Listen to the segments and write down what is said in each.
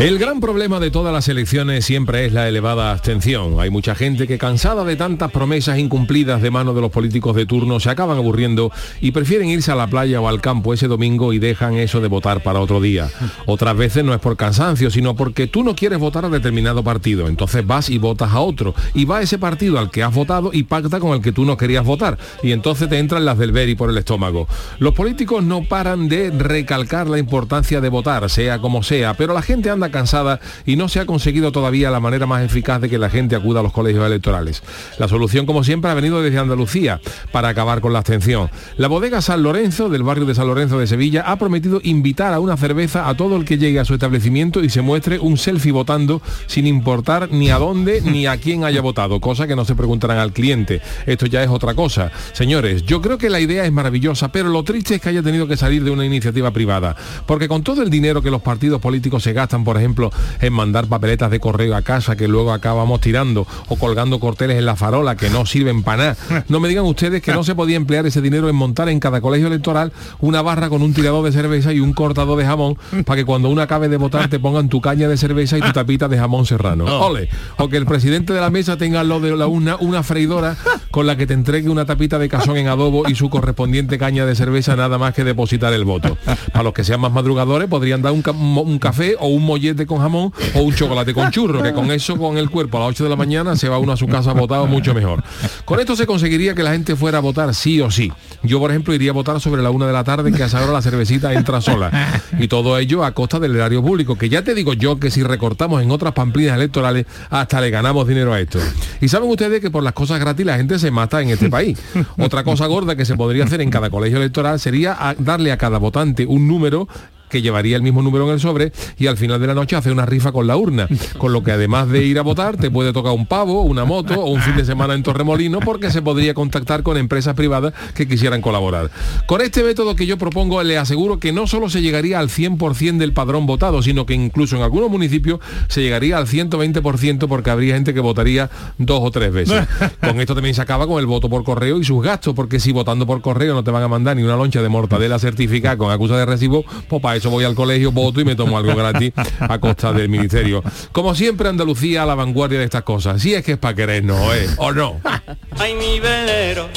El gran problema de todas las elecciones siempre es la elevada abstención. Hay mucha gente que cansada de tantas promesas incumplidas de mano de los políticos de turno se acaban aburriendo y prefieren irse a la playa o al campo ese domingo y dejan eso de votar para otro día. Otras veces no es por cansancio, sino porque tú no quieres votar a determinado partido. Entonces vas y votas a otro. Y va ese partido al que has votado y pacta con el que tú no querías votar. Y entonces te entran las del Beri por el estómago. Los políticos no paran de recalcar la importancia de votar, sea como sea, pero la gente anda cansada y no se ha conseguido todavía la manera más eficaz de que la gente acuda a los colegios electorales. La solución, como siempre, ha venido desde Andalucía para acabar con la abstención. La bodega San Lorenzo, del barrio de San Lorenzo de Sevilla, ha prometido invitar a una cerveza a todo el que llegue a su establecimiento y se muestre un selfie votando sin importar ni a dónde ni a quién haya votado, cosa que no se preguntarán al cliente. Esto ya es otra cosa. Señores, yo creo que la idea es maravillosa, pero lo triste es que haya tenido que salir de una iniciativa privada, porque con todo el dinero que los partidos políticos se gastan, por ejemplo, en mandar papeletas de correo a casa que luego acabamos tirando o colgando corteles en la farola que no sirven para nada. No me digan ustedes que no se podía emplear ese dinero en montar en cada colegio electoral una barra con un tirador de cerveza y un cortador de jamón para que cuando uno acabe de votar te pongan tu caña de cerveza y tu tapita de jamón serrano. Ole. O que el presidente de la mesa tenga lo de la una, una freidora con la que te entregue una tapita de cazón en adobo y su correspondiente caña de cerveza nada más que depositar el voto. Para los que sean más madrugadores podrían dar un, ca- mo- un café o un mollete con jamón o un chocolate con churro, que con eso, con el cuerpo a las 8 de la mañana se va uno a su casa votado mucho mejor. Con esto se conseguiría que la gente fuera a votar sí o sí. Yo, por ejemplo, iría a votar sobre la una de la tarde, que a esa la cervecita entra sola. Y todo ello a costa del erario público, que ya te digo yo que si recortamos en otras pamplinas electorales, hasta le ganamos dinero a esto. Y saben ustedes que por las cosas gratis la gente se mata en este país. Otra cosa gorda que se podría hacer en cada colegio electoral sería darle a cada votante un número que llevaría el mismo número en el sobre y al final de la noche hace una rifa con la urna, con lo que además de ir a votar te puede tocar un pavo, una moto o un fin de semana en Torremolino porque se podría contactar con empresas privadas que quisieran colaborar. Con este método que yo propongo le aseguro que no solo se llegaría al 100% del padrón votado, sino que incluso en algunos municipios se llegaría al 120% porque habría gente que votaría dos o tres veces. Con esto también se acaba con el voto por correo y sus gastos, porque si votando por correo no te van a mandar ni una loncha de mortadela certificada con acusa de recibo, pues para eso voy al colegio, voto y me tomo algo gratis a costa del ministerio. Como siempre, Andalucía a la vanguardia de estas cosas. Si es que es para querer, no, ¿eh? ¿O no? Ay, mi velero,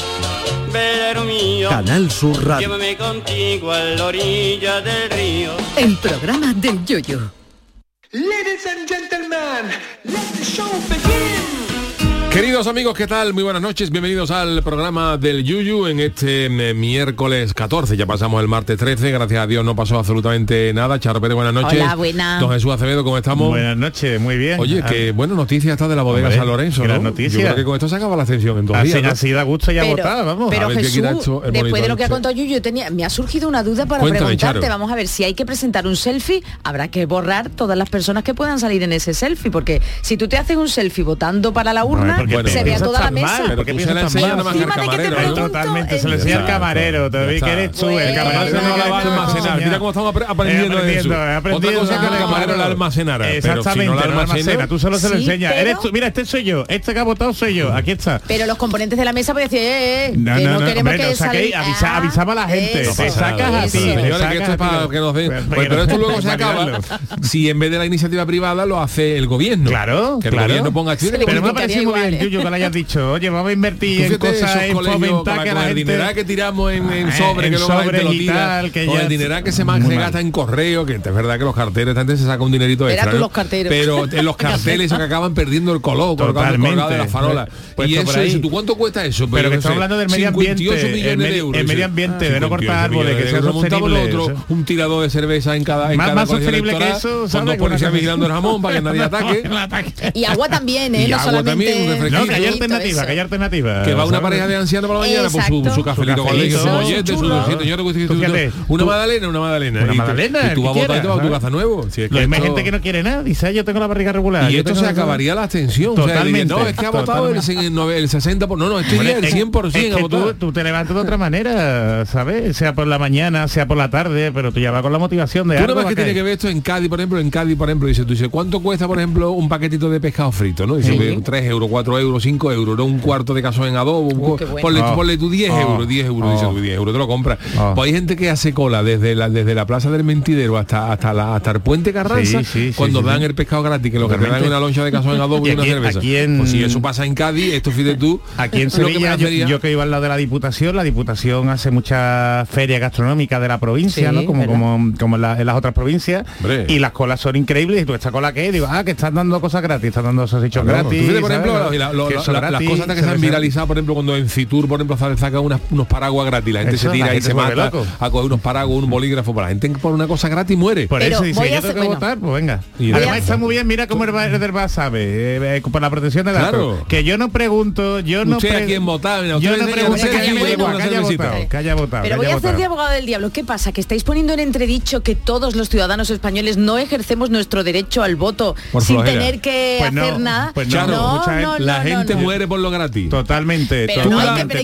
velero mío. Canal Sur Radio. Llévame contigo a la orilla del río. El programa del Yoyo. Ladies and gentlemen, let the show begin. Queridos amigos, ¿qué tal? Muy buenas noches, bienvenidos al programa del Yuyu en este eh, miércoles 14. Ya pasamos el martes 13, gracias a Dios no pasó absolutamente nada. Charo Pérez, buenas noches. Hola, buena. Don Jesús Acevedo, ¿cómo estamos? Buenas noches, muy bien. Oye, Ah, qué buena noticia está de la bodega Hombre, San Lorenzo, gran ¿no? noticia. Yo creo que con esto se acaba la ascensión en dos así, días, ¿no? así da gusto ya Pero, votar, vamos. pero A ver, ¿qué Jesús, quita esto el después de lo que ha contado Yuyu, tenía, me ha surgido una duda para Cuéntame, preguntarte. Charo. Vamos a ver, si hay que presentar un selfie, habrá que borrar todas las personas que puedan salir en ese selfie, porque si tú te haces un selfie votando para la urna, porque Bueno, se pero vea toda la mesa. mal, Pero piensas se la mal. nada más que que te camarero, pregunto, Totalmente, se le eh, enseña Exacto. camarero, vi que eres tú, el camarero no la va a que almacenar. Mira cómo estamos apre- aprendiendo de eso. Otra cosa que el camarero la almacenara. pero Exactamente, la almacena, tú solo se lo enseñas. pero- Eres tú, mira, este soy yo, este que ha votado soy yo, aquí está. Pero los componentes de la mesa pueden decir, eh, eh, No, que no, no, no, queremos que saquéis, Ah, avisaba a la gente, te sacas a ti, eso. te Señores, que sacas esto es a ti. para que nos den. Pues, Pues, pero esto luego se acaba si en vez de la iniciativa privada lo hace el gobierno. Claro, Que el gobierno ponga vale. Yuyo, que le hayas dicho, oye, vamos a invertir en cosas, en fomentar que la gente... El dineral que tiramos en, en ah, eh, sobre, en que luego la gente lo tira, tal, que o ya... el dineral que se, se gasta en correo, que es verdad que los carteles, antes se saca un dinerito extra, los pero en los carteles que acaban perdiendo el color, Totalmente. colgado de la farola. Pues, y eso, ¿tú cuánto cuesta eso? Pues pero, pero que estamos hablando del medio ambiente, el, de euros, el medio ambiente, de no cortar árboles, que sea sostenible. Otro, un tirador de cerveza en cada en Más, sostenible que eso, ¿sabes? Con dos vigilando el jamón para que nadie ataque. Y agua también, ¿eh? Y agua también, no, que hay alternativa, que hay alternativa. Que va una pareja de ancianos por la mañana por su, su cafelito con leche, su mollete, su dulcito. Una magdalena, una magdalena. Una magdalena. Y tú vas a votar y te vas a tu casa nuevo. Hay gente que no quiere nada. Dice, ah, yo tengo la barriga regular. Y esto se acabaría la abstención. No, es que ha votado el 60%. No, no, es que el 100% ha. Tú te levantas de otra manera, ¿sabes? Sea por la mañana, sea por la tarde, pero tú ya vas con la motivación de algo. Que tiene que ver esto en Cádiz, por ejemplo? En Cádiz, por ejemplo, dice, tú dices, ¿cuánto cuesta, por ejemplo, un paquetito de pescado frito? ¿no? Dice, 3 euros, 4 4 euros, 5 euros, ¿no? un cuarto de cazón en adobo, uh, bueno. ponle, oh. ponle, tú 10 ah. euros, 10 euros, oh. Ah. 10 euros, te lo compras. Pues hay gente que hace cola desde la, desde la Plaza del Mentidero hasta, hasta, la, hasta el Puente Carranza, cuando dan el pescado gratis, que lo que te dan una loncha de cazón en adobo y, una cerveza. Aquí pues si eso pasa en Cádiz, esto fíjate tú. Aquí en Sevilla, que yo, yo, que iba al lado de la Diputación, la Diputación hace muchas ferias gastronómicas de la provincia, ¿no? Como, como, como en, las otras provincias. Y las colas son increíbles. Y tú, ¿esta cola qué? Digo, ah, que están dando cosas gratis, están dando esos hechos pues gratis. Por ejemplo, las cosas que se, han viralizado, por ejemplo, cuando en Fitur, por ejemplo, sacan unas, unos paraguas gratis, la gente se tira y se, mata a coger unos paraguas, un bolígrafo, para la gente por una cosa gratis muere. Por Pero eso dice, yo tengo que votar, pues venga. Y Además está muy bien, mira cómo el Baderba sabe, eh, eh, por la protección de datos. Claro. Que yo no pregunto, yo no pregunto. quién votar, yo no pregunto que haya votado. Pero voy a hacer de abogado del diablo. ¿Qué pasa? Que estáis poniendo en entredicho que todos los ciudadanos españoles no ejercemos nuestro derecho al voto sin tener que pues hacer nada. Pues no, no, la gente muere por lo gratis. Totalmente. Totalmente.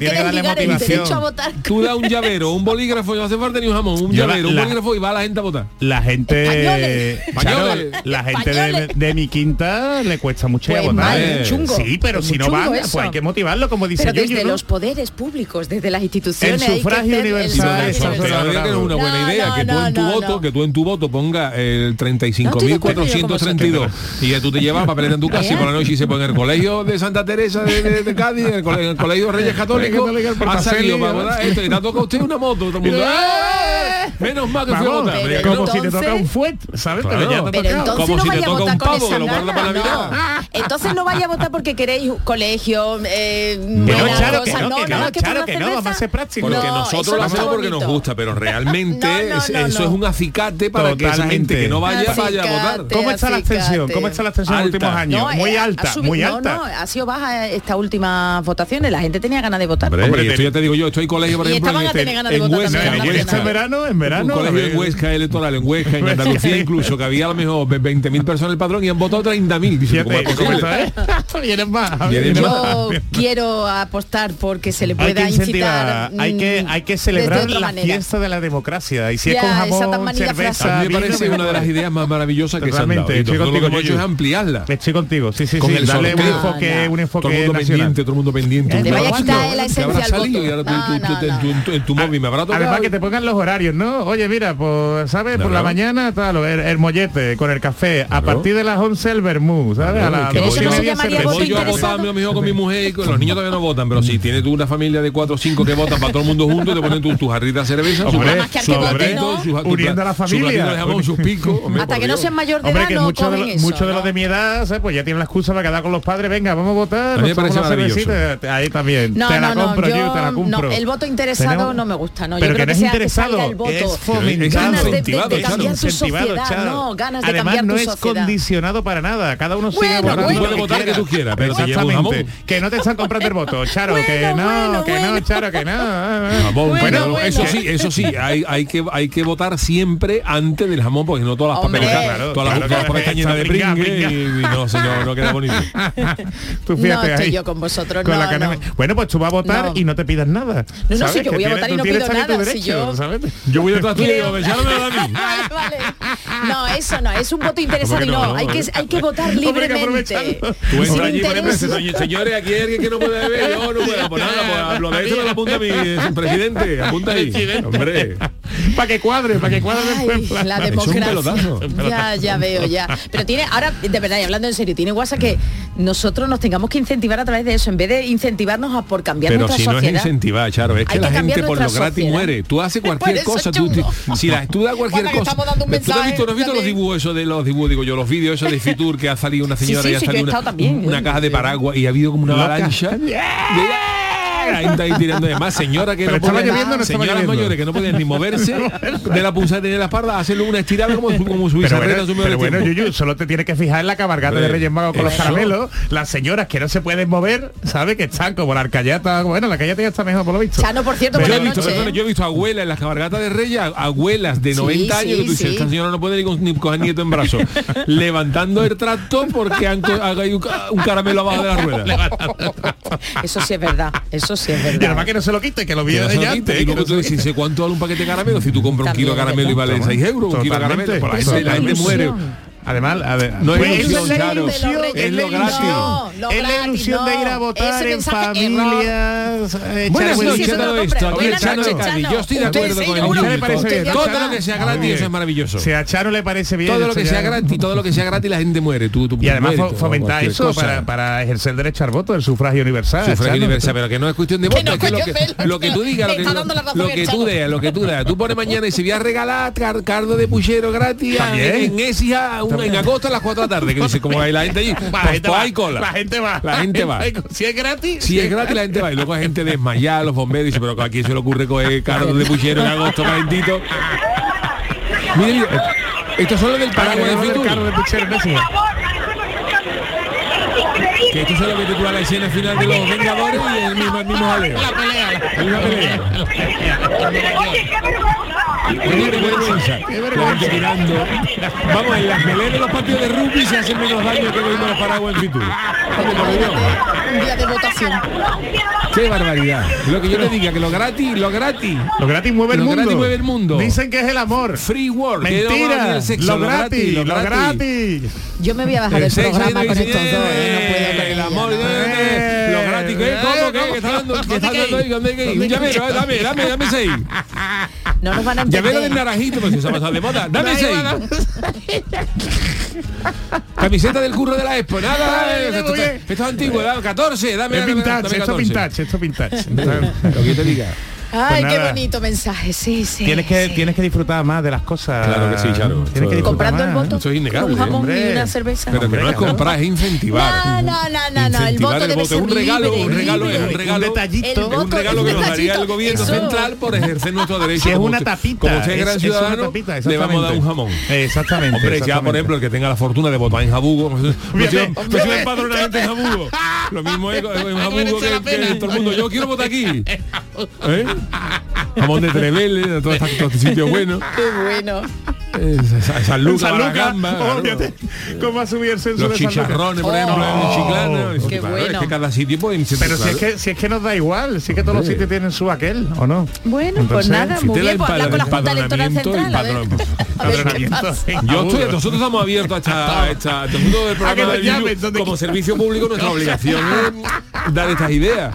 Tú das un llavero, un bolígrafo, y no hace falta ni un jamón, un llavero, un bolígrafo y va la gente a votar. La gente, la gente de, mi quinta le cuesta mucho pues a votar. Sí, pero si no va pues hay que motivarlo, como dice pero Desde los poderes públicos, desde las instituciones. El sufragio universal. El sufragio universal. Es una buena idea que tú en tu voto, que tú en tu voto ponga el 35.432 y tú te llevas papeleta en tu casa y por la noche y se pone el colegio de Santa Teresa de, Cádiz, en el, Colegio Reyes Católicos, ha salido, ¿verdad? Esto, y te ha tocado usted una moto, todo el mundo. Menos mal que fui a votar. Pero como entonces, si te toca un fuet, ¿sabes? Claro, pero ya te pero entonces como no si vaya te toca un pavo que lo guarda para No. Entonces no vaya a votar porque queréis colegio, eh, no, claro, que no, no, no, claro que no, vamos a ser prácticos. Porque nosotros lo hacemos porque nos gusta, pero realmente eso es un acicate para que esa gente que no vaya vaya a votar. ¿Cómo está la abstención? ¿Cómo está la abstención en los últimos años? Muy eh, alta, muy alta. No, ha sido baja estas últimas votaciones, la gente tenía ganas de votar. Hombre, esto ya te digo yo, estoy colegio, por ejemplo, en este- este verano, en verano verano. Un colegio en Huesca, él toral, en Huesca, en Andalucía incluso, que había a lo mejor 20.000 personas en el padrón y han votado 30.000. Yo quiero apostar porque se le pueda hay que incitar. Hay que, hay que celebrar la manera. fiesta de la democracia. Y si ya, es con jamón, cerveza. A mí me parece una de las ideas más maravillosas que Realmente, se han dado. Estoy contigo, lo que hemos hecho es ampliarla. Estoy contigo, sí, sí, con sí. El dale un enfoque, un enfoque todo el mundo nacional. pendiente, todo el mundo pendiente. Te vaya a quitar la esencia al voto. Tu móvil me habrá tocado. Además que te pongan los horarios, ¿no? Oye, mira, pues, ¿sabes? Por la mañana, tal, el, el mollete con el café. A partir de las 11 el vermú, ¿sabes? A las 12 y media se Voy yo a votar, a mi hijo, con mi mujer y con los niños todavía no votan, pero si tienes tú una familia de 4 o 5 que votan para todo el mundo junto, te ponen tu, jarrita de cerveza, su platito, uniendo a la familia, sus picos. Hasta que no seas mayor de edad, no muchos de, los de mi edad, ¿sabes? Pues ya tienen la excusa para quedar con los padres, venga, vamos a votar. A mí me parece maravilloso. Ahí también. te la compro, yo, te la compro. el voto interesado no me gusta, ¿no? Pero que no es interesado, es es fomentado, no, Además, no es condicionado para nada, cada uno sigue votar que tú quieras, pero que no te están comprando el voto, Charo, que no, que no, Charo, que no. Eh, eh. Bueno, eso sí, eso sí, hay, hay que hay que votar siempre antes del jamón porque no todas las todas las, de no, no, queda bonito. tú fíjate yo con vosotros. Bueno, pues tú vas a votar y no te pidas nada. No, no, yo voy a votar y no pido nada. Si yo digo, "Ya no me da a mí". Vale, vale. No, eso no, es un voto interesado y ¿Cómo que no, no? hay, que, hay que votar libremente. Tú entras allí, por ejemplo, interés. dices, "Oye, señores, aquí hay alguien que no puede beber, yo no puedo, pues nada, pues lo de eso me lo apunta mi eh, presidente, apunta ahí. Hombre. para que cuadre, para que cuadre Ay, la democracia. Ya, ya veo, ya. Pero tiene, ahora, de verdad, y hablando en serio, tiene WhatsApp que nosotros nos tengamos que incentivar a través de eso, en vez de incentivarnos a por cambiar Pero nuestra si no es sociedad. incentivar, Charo, es que que la gente por lo nuestra gratis sociedad. muere. Tú haces cualquier cosa, tú, si la, das cualquier que cosa. estamos dando un ¿Tú no has visto, no has visto los dibujos esos de los dibujos, digo yo, los vídeos esos de Fitur que ha salido una señora sí, y ha sí, yo he salido una, estado también. una caja de paraguas y ha habido como una avalancha. Gente ahí tirando de más, señora que Pero no estaba podían- lloviendo no señoras lloviendo. mayores que no podían ni moverse de la punzada de la espalda, hacerle una estirada como, como subirse Pero a bueno, su pero bueno, Yuyu, solo te tienes que fijar en la cabalgata de Hombre, Reyes Magos con los caramelos. Las señoras que no se pueden mover, ¿sabe? Que están como la arcayata. Bueno, la arcayata ya está mejor por lo visto. Chano, por cierto, Yo he, visto, noches. perdona, yo he visto abuelas en las cabalgatas de Reyes, abuelas de Sí, 90 años, que tú dices, sí. esta señora no puede ni, con- ni coger nieto en brazos, levantando el tractor porque han co- hay un, ca- un caramelo abajo de la rueda. Eso sí es verdad, eso sí es Y verdad. además que no se lo quite, que lo vio no ella quite. antes. Y luego no tú se- dices, ¿cuánto vale un paquete de caramelo? Si tú compras un kilo de caramelo y vale Totalmente. 6 euros, un kilo de caramelo, pues la Totalmente. gente, la gente Eso muere. Además, a ver, No es pues ilusión, es la Charo. ilusión, Es es la lo gratis. ilusión. No, lo Es la ilusión de ir a votar en familias. eh, Buenas noches a todo esto. Aquí el Chano de Cádiz. Yo estoy de acuerdo con el seguro. ¿Qué le Yuyu. parece bien? Todo lo que sea gratis eso es maravilloso. Si a Charo le parece bien. Todo lo que sea gratis, todo lo que sea gratis la gente muere. Tú, tú Y además fomentar eso para, para ejercer el derecho al voto, el sufragio universal. Sufragio universal, pero que no es cuestión de voto, lo que, tú digas, lo que, tú veas, lo que tú veas. Tú pones mañana y si voy a regalar car- cardo de puchero gratis en Écija un- en agosto a las 4 de la tarde, que dice como hay la gente allí, La pues, gente pues va, hay cola. La gente va. La gente va. Si es gratis. Si es gratis la gente va y luego hay gente desmayada, los bomberos, dice, pero ¿a quién se le ocurre coger cardo de puchero en agosto calentito? Mire, mire, estos son los del paraguas de Fitur. De Puchero, no sé. Que esto es lo que titula la escena final de los Vengadores y el mismo, el mismo jaleo. La pelea. La misma pelea. Oye, qué vergüenza. Mirando. Vamos, en las peleas de los partidos de rugby se hacen menos daño que los paraguas en Fitur. Un día de votación. Qué barbaridad. Lo que yo te diga, que lo gratis, lo gratis. Lo gratis mueve el Lo mundo. gratis mueve el mundo. Dicen que es el amor. Free world. Mentira. el lo, gratis, lo gratis. Yo me voy a bajar El sexo programa con estos dos, ¿eh? no puedo el amor, no. eh, lo gratis. ¿Cómo que? ¿Qué está dando? Un llavero, eh, dame, dame, dame seis. No nos van a Llavero del entender. naranjito, pues si se ha pasado de moda. Dame seis. Camiseta del curro de la Expo, nada, eh, esto, esto es antiguo, dame 14, dame, dame, vintage, dame esto 14. vintage, esto vintage. Lo que te diga. Ay, Pues qué nada. bonito mensaje, sí, sí. Tienes que, sí. tienes que disfrutar más de las cosas. Claro que sí, Charo. Tienes que disfrutar Comprando el voto. Eso es innegable, Un jamón hombre. y una cerveza. Pero que no es claro. comprar, es incentivar. No, no, no, no, no, el voto debe Es ser un regalo, libre, un regalo, es un regalo. Un detallito. Es un regalo que nos daría el gobierno Eso- central por ejercer nuestro derecho. Si es Como una usted- tapita. Como usted es gran ciudadano, tapita, le vamos a dar un jamón. Exactamente. Hombre, ya por ejemplo el que tenga la fortuna de votar en Jabugo, pues, pues, yo- pues yo empadrona gente en Jabugo. Lo mismo es en Jabugo que, todo el mundo. Yo quiero votar aquí. ¿Eh? Jamón de Trevele, de todo este, todo este sitio bueno. Qué bueno. Eh, Sa- San Lucas, San Lucas, Baragamba, oh, claro. cómo ha subido el censo Los de San chicharrones, por ejemplo, Oh, en Chiclana. Qué claro, Es bueno. que cada sitio puede Pero si es que si es que nos da igual, si es que todos los sitios tienen su aquel, ¿o no? Bueno, pues Entonces, nada, si muy te la bien, pues habla con la Junta Electoral empadronamiento, Central. A ver, a ver pasa. en Yo estoy, nosotros estamos abiertos a esta, a esta- todo el mundo del A que programa nos del llamen, como servicio público nuestra obligación es dar estas ideas.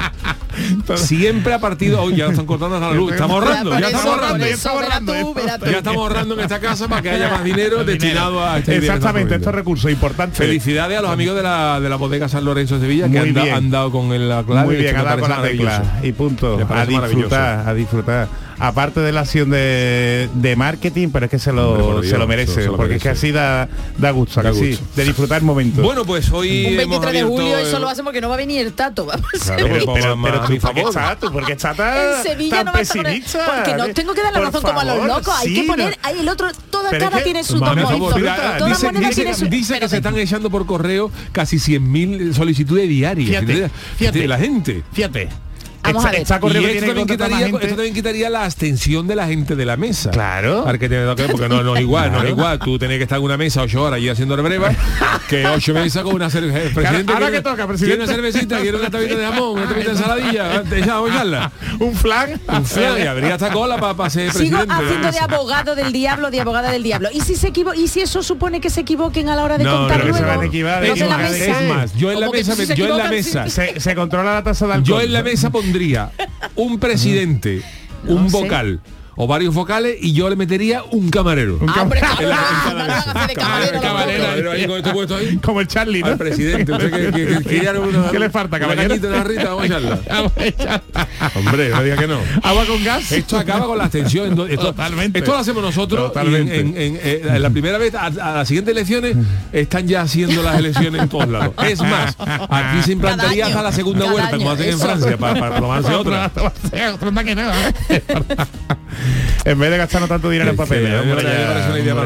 Siempre a partido, hoy ya están cortando hasta la luz, estamos ahorrando, ya estamos ahorrando. eso, ya verá estamos tú, ahorrando, verá tú. Ya estamos ahorrando en esta casa para que haya más dinero destinado a que Exactamente, estos recursos importantes. Felicidades a los amigos de la, de la bodega San Lorenzo de Sevilla que han, da- han dado con el- la clave. Muy bien, me ha dado con la parece tecla maravilloso. y punto. Disfrutar, a disfrutar. Aparte de la acción de, de marketing, pero es que se lo, Dios, se lo merece, se lo porque es que así da, da gusto, ¿a Da que sí, gusto. de disfrutar el momento. Bueno, pues hoy Un hemos 23 de julio eh, eso lo hacemos porque no va a venir el tato. Vamos Claro, pero, pero a tú, ¿por qué favor. tú? ¿Por qué estás tan, En Sevilla tan no pesimista? porque no tengo que dar la Por razón como a los favor, locos. Hay sí, que poner, ahí el otro, toda Pero es cara que- tiene su favor, Toda dice, moneda dice- tiene su... dice que pero se están echando por correo casi 100.000 solicitudes diarias Fíjate, fíjate. de la gente. Fíjate. Vamos Esta- a ver. esta correo y que esto tiene también, quitaría, esto también quitaría la abstención de la gente de la mesa. Claro. Porque no, no es igual, no es Claro. igual. Tú tenés que estar en una mesa ocho horas y haciendo breva que ocho mesas con una cerveza. Presidente, ahora que toca, presidente. una cervecita, quiere una tapita de jamón, una tapita de ensaladilla. Te echamos a. Un flan. Un flan, y habría esta cola para ser Sigo presidente. haciendo de abogado del diablo, de abogada del diablo. ¿Y si se y si eso supone que se equivoquen a la hora de No, contar no, que se luego? van a equivocar, la equivocar. mesa. Es más, yo en la mesa, se yo en la mesa, Se, se controla la tasa de alcohol. yo en la mesa pondría un presidente, un sé. O varios vocales y yo le metería un camarero. Ah, hombre, claro, En la- en no, cada no mesa. van a hacer de camarero, los camarero, pobres. camarero ahí con esto puesto ahí. Como el Charlie, ¿no? Al presidente, usted que, que, que, que ya no- una- ¿Qué le falta, caballero? una rita, vamos a echarla. Vamos a echarla. Hombre, no diga que no. Agua con gas. Esto acaba con la abstención. Esto, Totalmente. esto lo hacemos nosotros. en- Totalmente. en, en- eh, en la primera vez, a, a las siguientes elecciones, están ya haciendo las elecciones en todos lados. Es más, aquí se implantaría hasta la segunda cada vuelta, como hacen en. Francia, para, para tomarse otra. ¿eh? en vez de gastarnos tanto dinero en papel. hombre.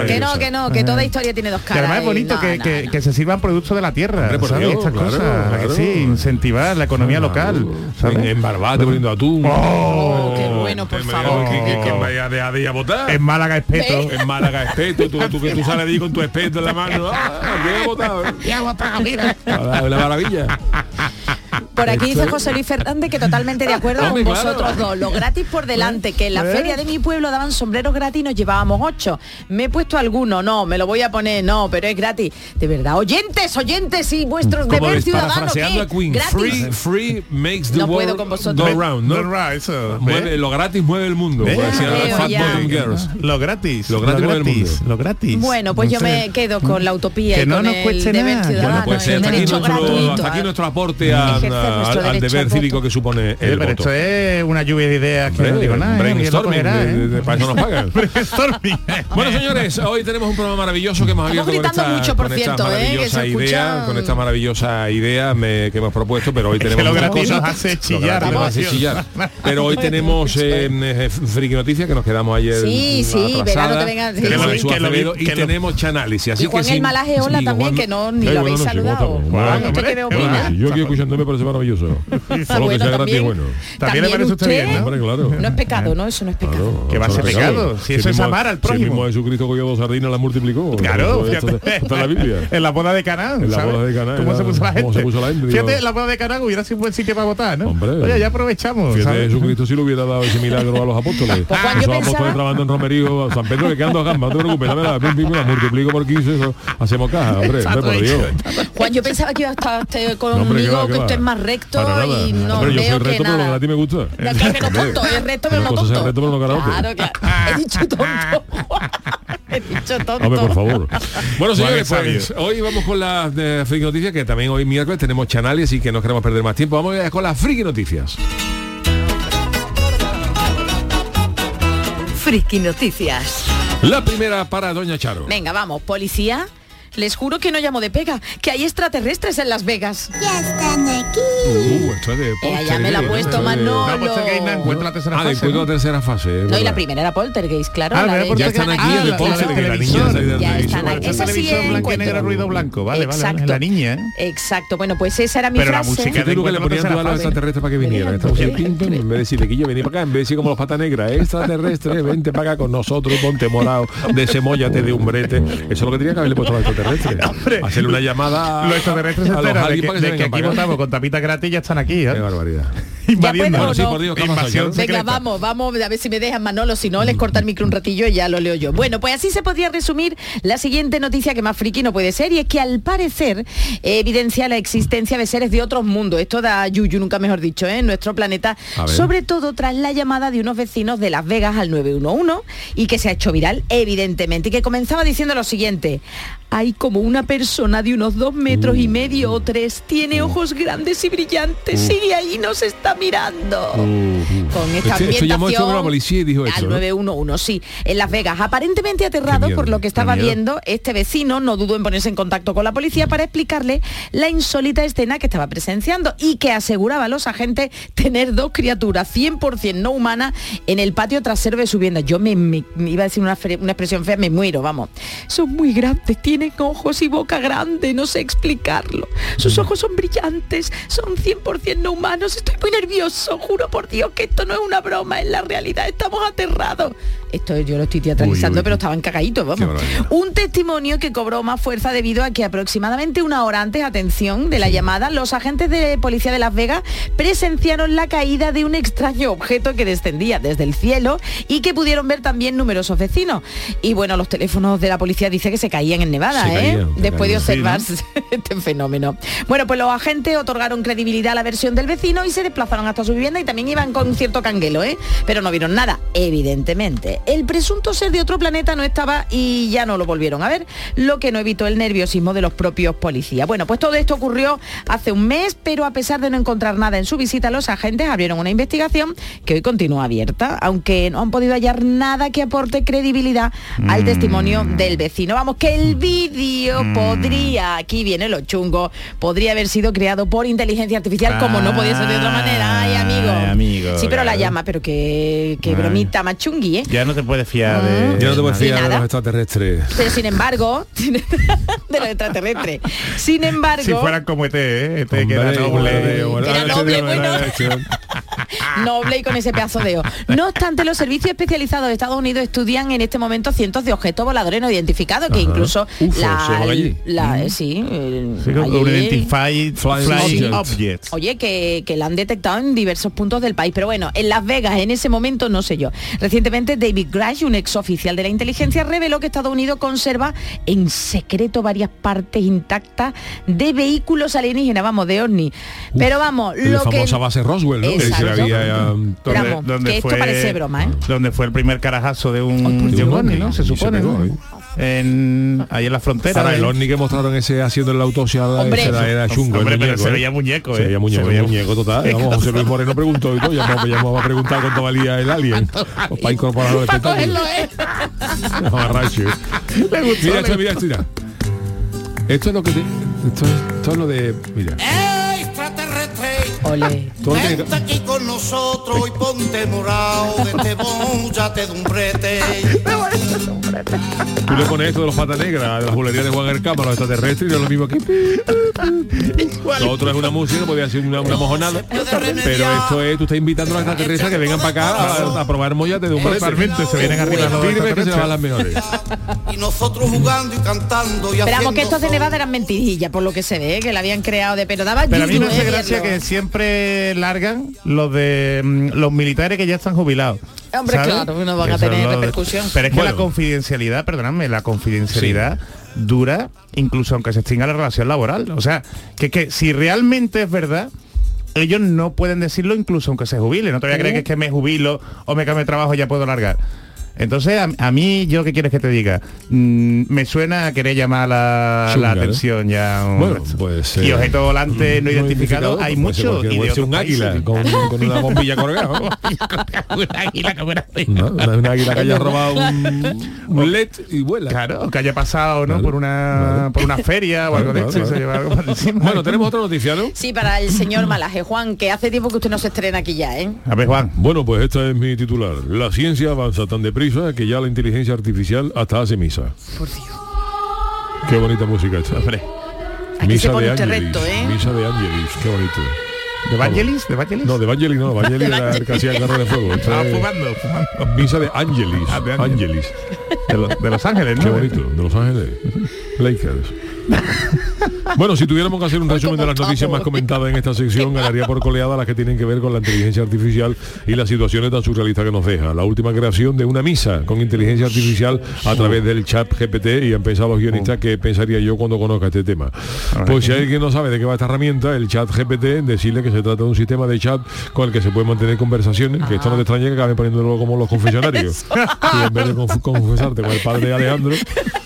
Que no, que no, que toda historia tiene dos Que caras. además es y bonito no, que, no, que- no. que se sirvan productos de la tierra, Hombre, por ¿sabes? Dios, Estas claro, cosas, ¿a que claro. sí, incentivar la economía local, ¿sabes? En, Barbate poniendo atún. Oh, qué bueno, por favor. Que, que, que vaya de, a votar. En Málaga espeto. En Málaga espeto, tú, tú que tú sales ahí con tu espeto en la mano. Ah, eh? Ya votado, mira. Ah, Una maravilla. Por aquí dice José Luis Fernández que totalmente de acuerdo Hombre, con vosotros dos. Lo gratis por delante, que en la ¿Eh? feria de mi pueblo daban sombreros gratis y nos llevábamos ocho. Me he puesto alguno, no, me lo voy a poner, no, pero es gratis. De verdad, oyentes, oyentes y vuestros Como deber es, ciudadano. parafraseando ¿qué? a Queen, Gratis. free, free makes the No puedo world con vosotros. go round, ¿no? No, right, eso. Mueve, lo gratis mueve el mundo. Ya. Bottom Girls. Lo gratis. Lo gratis mueve el mundo. Lo gratis. Bueno, pues No yo sé. me quedo con la utopía Que y no con nos el cueste deber nada. ciudadano. Bueno, pues el hasta aquí, nuestro, gratuito hasta aquí a- nuestro aporte a- a- al, deber cívico que supone el pero voto. esto es una lluvia de ideas que no Hombre, digo nada. ¿eh? brainstorming, ¿eh? para eso nos pagan. Brainstorming. Bueno, señores, hoy tenemos un programa maravilloso que hemos abierto con gritando esta, mucho, por con esta cierto, ¿eh? Que maravillosa se idea, escuchan- con esta maravillosa idea me- que hemos propuesto, pero hoy Es que tenemos lo muchas gratis cosas. nos hace Lo chillar gratis nos hace demasiado. chillar. Pero hoy tenemos eh, eh, friki noticias que nos quedamos ayer Sí, sí, atrasada. verano te venga- sí, tenemos y tenemos Chanálisis. Así Y Juan que el Malaje, hola también, que no- ni lo habéis noches, ¿cómo saludado. Yo aquí escuchándome parece maravilloso. Todo lo que sea gratis es también, bueno. También le parece usted bien, ¿no? Hombre, claro. No es pecado, ¿no? Eso no es pecado. Claro, Que va a eso ser es pecado, si eso es mismo- amar al Si prójimo. el mismo Jesucristo cogió dos sardinas, las multiplicó. Claro, fíjate. esto es la Biblia. En la boda de Caná. En la boda de Caná, ¿Cómo se puso la gente? se puso la gente, Fíjate, digo. la boda de Caná hubiera sido un buen sitio para votar, ¿no? Hombre. Oye, ya aprovechamos. Fíjate, ¿sabes? Jesucristo sí le hubiera dado ese milagro a los apóstoles. Pues, Esos pensaba- apóstoles trabajando en Romerío, a San Pedro le quedan dos gambas, no te preocupes, dame la, multiplico por 15, eso, hacemos caja, hombre. Juan, yo pensaba que iba a estar conmigo, No, hombre, ¿qué va, qué que usted es más recto Para nada. y no Hombre, yo veo soy que recto, pero lo nada. que a ti me gusta. Ya, que menos Hombre, tonto, es recto pero una no cosa es tonto. ser recto, pero no karaoke. Claro, claro. He dicho tonto. He dicho tonto. Hombre, por favor. Bueno, señores, es pues hoy vamos con las eh, friki noticias, que también hoy miércoles tenemos canales y que no queremos perder más tiempo. Vamos a ir con las friki noticias. Friki Noticias. La primera para Doña Charo. Venga, vamos, policía. Les juro que no llamo de pega, que hay extraterrestres en Las Vegas. Ya están aquí. Uh, esto es de Eh, ya me la ha Poltergeist, puesto esto es de- Manolo. No, encuentra la tercera Ah, fase. de ¿no? la tercera fase. es No, y la primera era Poltergeist, claro. Ah, la de Porque Ya están aquí Ah, en el la- la la niña están ahí. Esa sí televisión blanco y ruido blanco. Vale, vale, la niña, ¿eh? Exacto, bueno, pues esa era mi Pero la frase. música Fíjate tú que le ponían a los extraterrestres para que vinieran. Música, en vez de decirle que yo vení para acá, en vez de decir como los patas negras, extraterrestre, vente para acá con nosotros, ponte morado, desemóllate de un brete. Eso es lo que tenía que haberle puesto a los extraterrestres. Hombre. Hacerle una llamada Los extraterrestres se a los de que, de que aquí votamos con tapita gratis ya están aquí, ¿eh? Qué barbaridad. Venga, secreta. vamos, vamos a ver si me dejan Manolo, si no les corta el micro un ratillo y ya lo leo yo. Bueno, pues así se podría resumir la siguiente noticia que más friki no puede ser y es que al parecer eh, evidencia la existencia de seres de otros mundos. Esto da yuyu, nunca mejor dicho, ¿eh? en nuestro planeta, sobre todo tras la llamada de unos vecinos de Las Vegas al 911 y que se ha hecho viral, evidentemente, y que comenzaba diciendo lo siguiente. Hay como una persona de unos dos metros y medio o tres, tiene ojos grandes y brillantes, ahí y nos está mirando. Con esta Este- esto llamó la ambientación policía y dijo eso, al ¿no? 911, sí, en Las Vegas. Aparentemente aterrado por lo que estaba viendo este vecino, no dudó en ponerse en contacto con la policía para explicarle la insólita escena que estaba presenciando y que aseguraba a los agentes tener dos criaturas 100% no humanas en el patio trasero de su vivienda. Yo me, me- me iba a decir una, una expresión fea, me muero, vamos. Son muy grandes, tienen ojos y boca grande, no sé explicarlo. Sus Mm. ojos son brillantes, son 100% no humanos. Estoy muy nervioso, juro por Dios que esto no es una broma, es la realidad, estamos aterrados. Esto yo lo estoy teatralizando, Uy, uy. pero estaban cagaditos, vamos. Un testimonio que cobró más fuerza debido a que aproximadamente una hora antes, atención, de la llamada, los agentes de policía de Las Vegas presenciaron la caída de un extraño objeto que descendía desde el cielo y que pudieron ver también numerosos vecinos. Y bueno, los teléfonos de la policía dice que se caían en Nevada. Se ¿eh? Después de caía. observar este fenómeno. Bueno, pues los agentes otorgaron credibilidad a la versión del vecino y se desplazaron hasta su vivienda y también iban con cierto canguelo, ¿eh? Pero no vieron nada, evidentemente. El presunto ser de otro planeta no estaba y ya no lo volvieron a ver, lo que no evitó el nerviosismo de los propios policías. Bueno, pues todo esto ocurrió hace un mes, pero a pesar de no encontrar nada en su visita, los agentes abrieron una investigación que hoy continúa abierta, aunque no han podido hallar nada que aporte credibilidad al testimonio del vecino. Vamos, que el vídeo podría, aquí viene lo chungo, podría haber sido creado por inteligencia artificial, como no podía ser de otra manera. Ay, amigo. Ay, amigo, sí, pero la llama, pero que, que Ay. bromita más chungui, ¿eh? Ya no te puedes fiar de... Yo no te Sí, fiar de los extraterrestres. Pero sin embargo, de los extraterrestres. Sin embargo, Si fueran como ET, ¿eh? ET que era noble. Era noble, bueno. noble y con ese pedazo de O. No obstante, los servicios especializados de Estados Unidos estudian en este momento cientos de objetos voladores no identificados, que Ajá. incluso la, allí. la- eh, sí, el- Sí, un Identified Flying Flying, Object. Objects. Oye, que, que la han detectado en diversos puntos del país, pero bueno, en Las Vegas en ese momento no sé yo. Recientemente David Grash, un ex oficial de la inteligencia, reveló que Estados Unidos conserva en secreto varias partes intactas de vehículos alienígenas, vamos, de ovni. Pero vamos, La lo que... famosa base Roswell, ¿no? Que se Exacto. había, um, Pero vamos, que esto parece broma, ¿eh? Donde fue el primer carajazo de Ay, un, por de un ovni, ¿no? Se supone, pegó, ¿no? ¿Eh? En, ahí en la frontera. Ahora, el ¿eh? ovni que mostraron ese haciendo la autopsia Hombre. era, era chungo. el Hombre, pero muñeco, se ¿eh? veía muñeco, Se ¿eh? veía muñeco, Se veía- muñeco total. Vamos, José Luis Moreno preguntó y todo, ya vamos, ya vamos a preguntar cuánto valía el alien. Pues para incorporarlo al espectáculo. cogerlo, ¿eh? Mira esto, mira esto, mira. Esto es lo que te, esto, es, esto es lo de. Mira. Ole. Vente aquí con nosotros y ponte morado, vete bollate de un brete. Tú le pones esto de los patas negras, de las bulerías de Juan Ercama, los extraterrestres, y es lo mismo que... Lo otro es una música, podría ser una, una mojonada, pero esto es, tú estás invitando a los extraterrestres a que vengan para acá a, a probar mollate de un brete. Totalmente, se vienen arriba los que se van las mejores. Y nosotros jugando y cantando y Esperamos que estos de. Nevada eran mentirillas, por lo que se ve, que la habían creado de pero daba Pero a mí me hace eh, gracia que siempre largan los de mm, los militares que ya están jubilados. Hombre, ¿sabes? claro, no van a tener de- repercusión. Pero es que Bueno. la confidencialidad, perdóname, la confidencialidad dura incluso aunque se extinga la relación laboral. O sea, que, que si realmente es verdad, ellos no pueden decirlo incluso aunque se jubile. No te voy a creer que es que me jubilo o me cambio de trabajo y ya puedo largar. Entonces, a, a mí, yo qué quieres que te diga, Mm, me suena a querer llamar la, la ¿no? atención ya. un Bueno, pues, y eh, objeto volante no identificado, hay puede ser mucho. cualquier- y un águila con, con una bombilla colgada. un águila como. No, una, una águila que haya robado un, un LED y vuela. Claro, que haya pasado, ¿no? Por una por una feria o algo de esto. Bueno, tenemos otra noticia, ¿no? Sí, para el señor Malaje, Juan, que hace tiempo que usted no se estrena aquí ya, ¿eh? A ver, Juan. Bueno, pues esta es mi titular. La ciencia avanza tan deprisa que ya la inteligencia artificial hasta hace misa. Por Dios. Qué bonita música esta. Hombre. Aquí Misa de Angelis. recto, ¿eh? Misa de Angelis, qué bonito. ¿De Evangelis? ¿De Evangelis? No, de Evangelis no, Evangelis era el que hacía el carro de fuego. Ah, fumando, fumando. Misa de Angelis. Ah, de Angelis. Angelis. De, lo- de Los Ángeles, ¿no? Qué bonito, de Los Ángeles. Lakers. Bueno, si tuviéramos que hacer un resumen de las noticias más comentadas en esta sección, ganaría por coleada las que tienen que ver con la inteligencia artificial y las situaciones tan surrealistas que nos deja. La última creación de una misa con inteligencia artificial a través del chat GPT y han pensado los guionistas que pensaría yo cuando conozca este tema. Pues si alguien no sabe de qué va esta herramienta, el chat GPT, decirle que se trata de un sistema de chat con el que se puede mantener conversaciones, que esto no te extraña que acaben poniéndolo como los confesionarios. Y en vez de conf- confesarte con el padre Alejandro,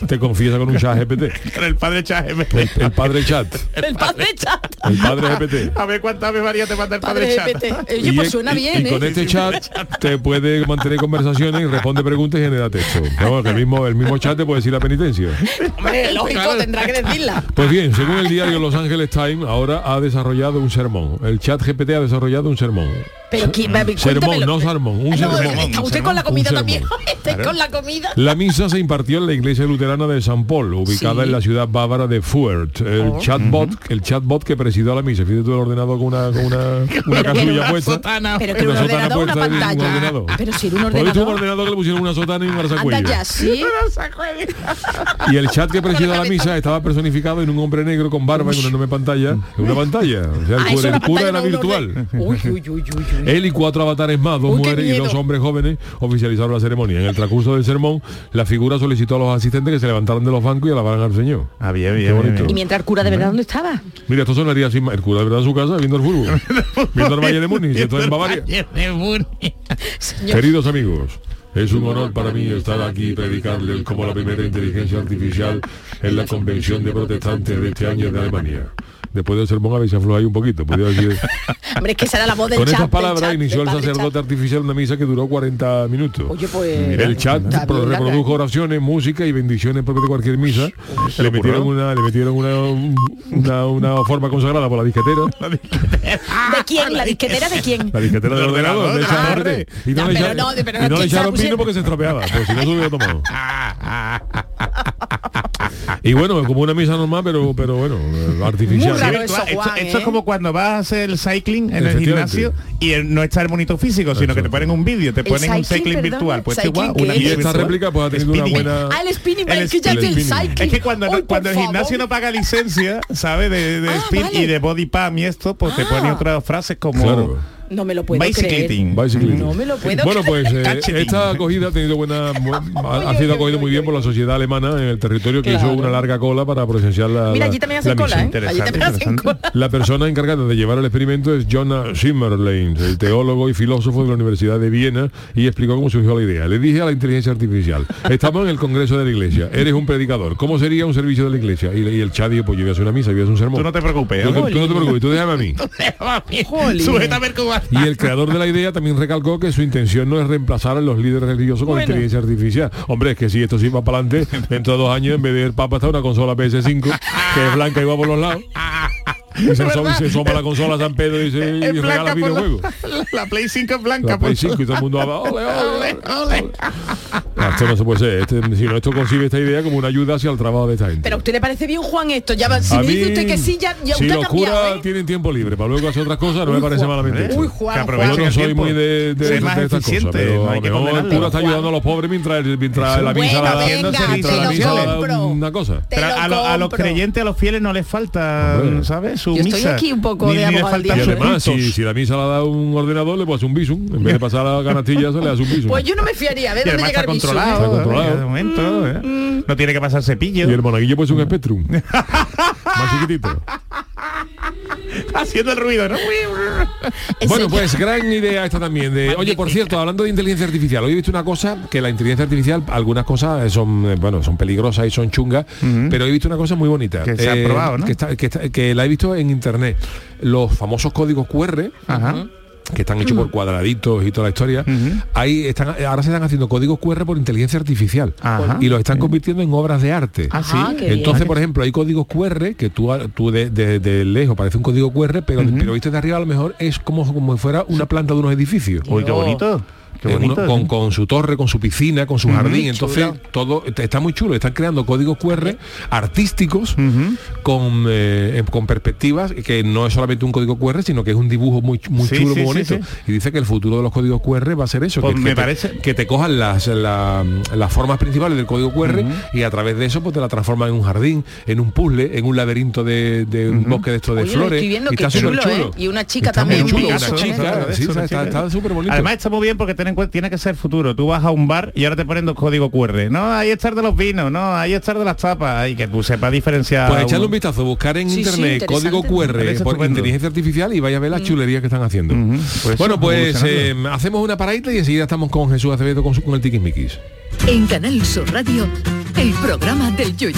te confiesa con un chat GPT. Con el padre El, el padre chat. El padre chat. El padre GPT. A ver cuántas María te manda el padre. GPT. Oye, pues suena y- bien, y con ¿eh? este chat te puede mantener conversaciones, responde preguntas y genera texto. Vamos, que el mismo, el mismo chat te puede decir la penitencia. Hombre, lógico, tendrá que decirla. Pues bien, según el diario Los Angeles Times, ahora ha desarrollado un sermón. El chat GPT ha desarrollado un sermón. Pero Sermón, no sermón, un Ah, no, sermón. Está usted con la comida también. con la comida. La misa se impartió en la iglesia luterana de San Paul, ubicada Sí. en la ciudad bávara de Fürth. El chatbot, el chatbot que presidió la misa. Fíjate tú el ordenador con una, con una, una casulla Una puesta. sotana. Pero que Una un sotana ordenador, una puesta y un pantalla. ordenador. Pero si era un ¿Has visto un ordenador. ordenador que le pusieron una sotana y un Anda arzacuello? ya, sí. Y el chat que presida la misa estaba personificado en un hombre negro con barba en una enorme pantalla. En una pantalla. O sea, el, Ah, cura- el era virtual. orden. Uy, uy, uy, uy, uy. Él y cuatro avatares más, dos mujeres y dos hombres jóvenes, oficializaron la ceremonia. En el transcurso del sermón, la figura solicitó a los asistentes que se levantaran de los bancos y alabaran al Señor. Ah, bien, Qué bien, bonito. bien, Y mientras el cura de verdad, ¿dónde estaba? Mira, esto sonaría así, el cura de verdad en su casa viendo el fútbol, viendo el Valle de Múnich, esto es en Bavaria. Queridos amigos, es un honor para mí estar aquí y predicarles como la primera inteligencia artificial en la convención de protestantes de este año de Alemania. Después del sermón habéis aflojado un poquito, decir. Hombre, es que esa era la voz del Con del palabras chat, inició el sacerdote chat. artificial una misa que duró 40 minutos. Oye, pues... el chat bien, reprodujo oraciones, música y bendiciones propias de cualquier misa. Le metieron una, le metieron una, una, una forma consagrada por la disquetera. ¿De quién? ¿La disquetera de quién? La disquetera del ordenador. de esa Ah, parte. Y no, no, le pero echaron, no, pero y no le ¿quién se la echaron pusieron? vino porque se estropeaba. Pues si no se hubiera tomado. Y bueno, como una misa normal, pero, pero bueno, artificial. Eso, esto, esto ¿eh? es como cuando vas a hacer el cycling en el gimnasio y el- no está el monito físico, sino que te ponen un vídeo, te ¿El ponen un cycling, perdón? virtual. Pues ¿Cycling igual, una es? Y esta virtual. réplica ha tenido una Spinning. buena... Ah, el spinning bike, que ya el el spinning. cycling. Es que cuando, el favor. gimnasio no paga licencia, ¿sabes? De, de Ah, spin vale. y de body pump y esto, pues te Ah. ponen otras frases como Claro. No me lo puedo creer. bicycling. Bicycling. No me lo puedo Bueno, pues eh, esta acogida ha tenido buena ha, sido acogida muy bien por la sociedad alemana en el territorio que Claro. hizo una larga cola para presenciar la Mira, la- allí también la hacen cola. ¿eh? Allí Interesante, también hacen interesante. cola. La persona encargada de llevar el experimento es Jonah Zimmerlein, el teólogo y filósofo de la Universidad de Viena, y explicó cómo surgió la idea. Le dije a la inteligencia artificial, estamos en el Congreso de la Iglesia, eres un predicador, ¿cómo sería un servicio de la Iglesia? Y, y el chat dijo, pues yo voy a hacer una misa, voy a hacer un sermón. Tú no te preocupes. Tú te preocupes, tú déjame a mí. Sujétame el. Y el creador de la idea también recalcó que su intención no es reemplazar a los líderes religiosos con inteligencia artificial. Hombre, es que si esto sí va para adelante, dentro de dos años en vez de el Papa está una consola PS5 que es blanca y va por los lados. Y se, asoma- se asoma la consola a San Pedro y, se, y regala por la- videojuegos. La, Play 5 es blanca. La Play por- 5 y todo el mundo va, ole, ole, Ole, ole. Esto no se puede ser. Este, si no, esto concibe esta idea como una ayuda hacia el trabajo de esta gente. Pero a usted le parece bien, Juan, esto. Ya va, si A me dice mí, usted que sí, ya, ya si usted los curas ¿eh? tienen tiempo libre para luego hacer otras cosas, no me parece malamente. Uy, Juan, Que Juan. Yo no soy tiempo. muy de, de, de más estas cosas, pero no el cura está ayudando a los pobres mientras, mientras la misa la una cosa. Pero a, lo- a los creyentes, a los fieles no les falta. ¿sabes? Su Yo estoy aquí un poco Ni- de ni abogado Y además, si, si la misa la da un ordenador, le pasa un visum. En vez de pasar a la canastilla, se le hace un visum. Pues yo no me fiaría. A ver Y dónde llega el viso, controlado, Está controlado. ¿eh? de momento, ¿eh? No tiene que pasar cepillo. y el monaguillo pues un Spectrum. Más chiquitito. Haciendo el ruido, ¿no? ¿eh? Bueno, pues gran idea esta también. De, oye, por cierto, hablando de inteligencia artificial, hoy he visto una cosa que la inteligencia artificial, algunas cosas son, eh, bueno, son peligrosas y son chungas, pero he visto una cosa muy bonita. eh, Que se ha probado, ¿no? Que, está- que está- que la he visto en internet. Los famosos códigos QR. Ajá. Que están hechos por cuadraditos y toda la historia, ahí están, ahora se están haciendo códigos QR por inteligencia artificial Ajá. y los están convirtiendo en obras de arte. Ah, sí. Qué bien. Entonces, por ejemplo, hay códigos QR que tú, tú de, de- de lejos parece un código QR, pero, pero viste de arriba a lo mejor es como, como si fuera una planta de unos edificios. Uy, qué bonito. Qué Eh, bonito. uno con, con su torre, con su piscina, con su jardín. Entonces, todo está muy chulo. Están creando códigos QR artísticos con, eh, con perspectivas que no es solamente un código QR, sino que es un dibujo muy, muy Sí, chulo, sí, muy bonito. sí. Y dice que el futuro de los códigos QR va a ser eso. Pues que, me que te, parece- que te cojan las, la- las formas principales del código QR y a través de eso pues te la transforman en un jardín, en un puzzle, en un laberinto de, de un bosque de estos de Oye, flores. estoy viendo, y qué está súper chulo, ¿eh? Y una chica Está también, está súper bonito. Además está muy bien porque en cuenta- tiene que ser futuro. Tú vas a un bar y ahora te ponen dos códigos QR. No, ahí está el de los vinos, no, ahí está el de las tapas. Y que tú sepas diferenciar. Pues echarle un vistazo, buscar en Sí, sí, internet código QR por estupendo. inteligencia artificial y vaya a ver las chulerías que están haciendo. Pues bueno, pues eh, hacemos una paradita y enseguida estamos con Jesús Acevedo con, su- con el tiquismiquis. En Canal Sur Radio, el programa del Yoyo.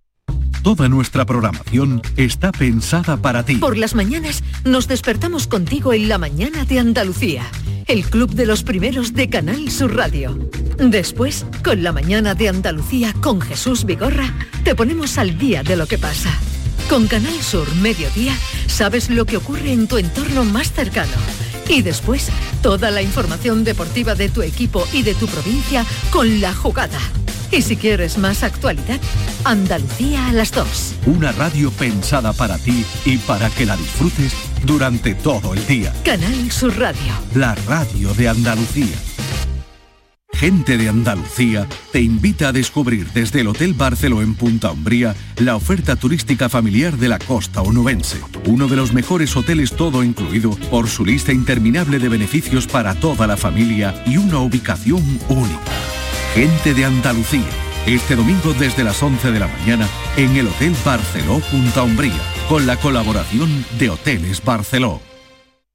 Toda nuestra programación está pensada para ti. Por las mañanas nos despertamos contigo en la mañana de Andalucía, el club de los primeros de Canal Sur Radio. Después, con la mañana de Andalucía con Jesús Vigorra, te ponemos al día de lo que pasa. Con Canal Sur Mediodía, sabes lo que ocurre en tu entorno más cercano. Y después, toda la información deportiva de tu equipo y de tu provincia con la jugada. Y si quieres más actualidad, Andalucía a las 2. Una radio pensada para ti y para que la disfrutes durante todo el día. Canal Sur Radio. La radio de Andalucía. Gente de Andalucía te invita a descubrir desde el Hotel Barceló en Punta Umbría la oferta turística familiar de la costa onubense. Uno de los mejores hoteles todo incluido por su lista interminable de beneficios para toda la familia y una ubicación única. Gente de Andalucía. Este domingo desde las 11 de la mañana en el Hotel Barceló Punta Umbría, con la colaboración de Hoteles Barceló.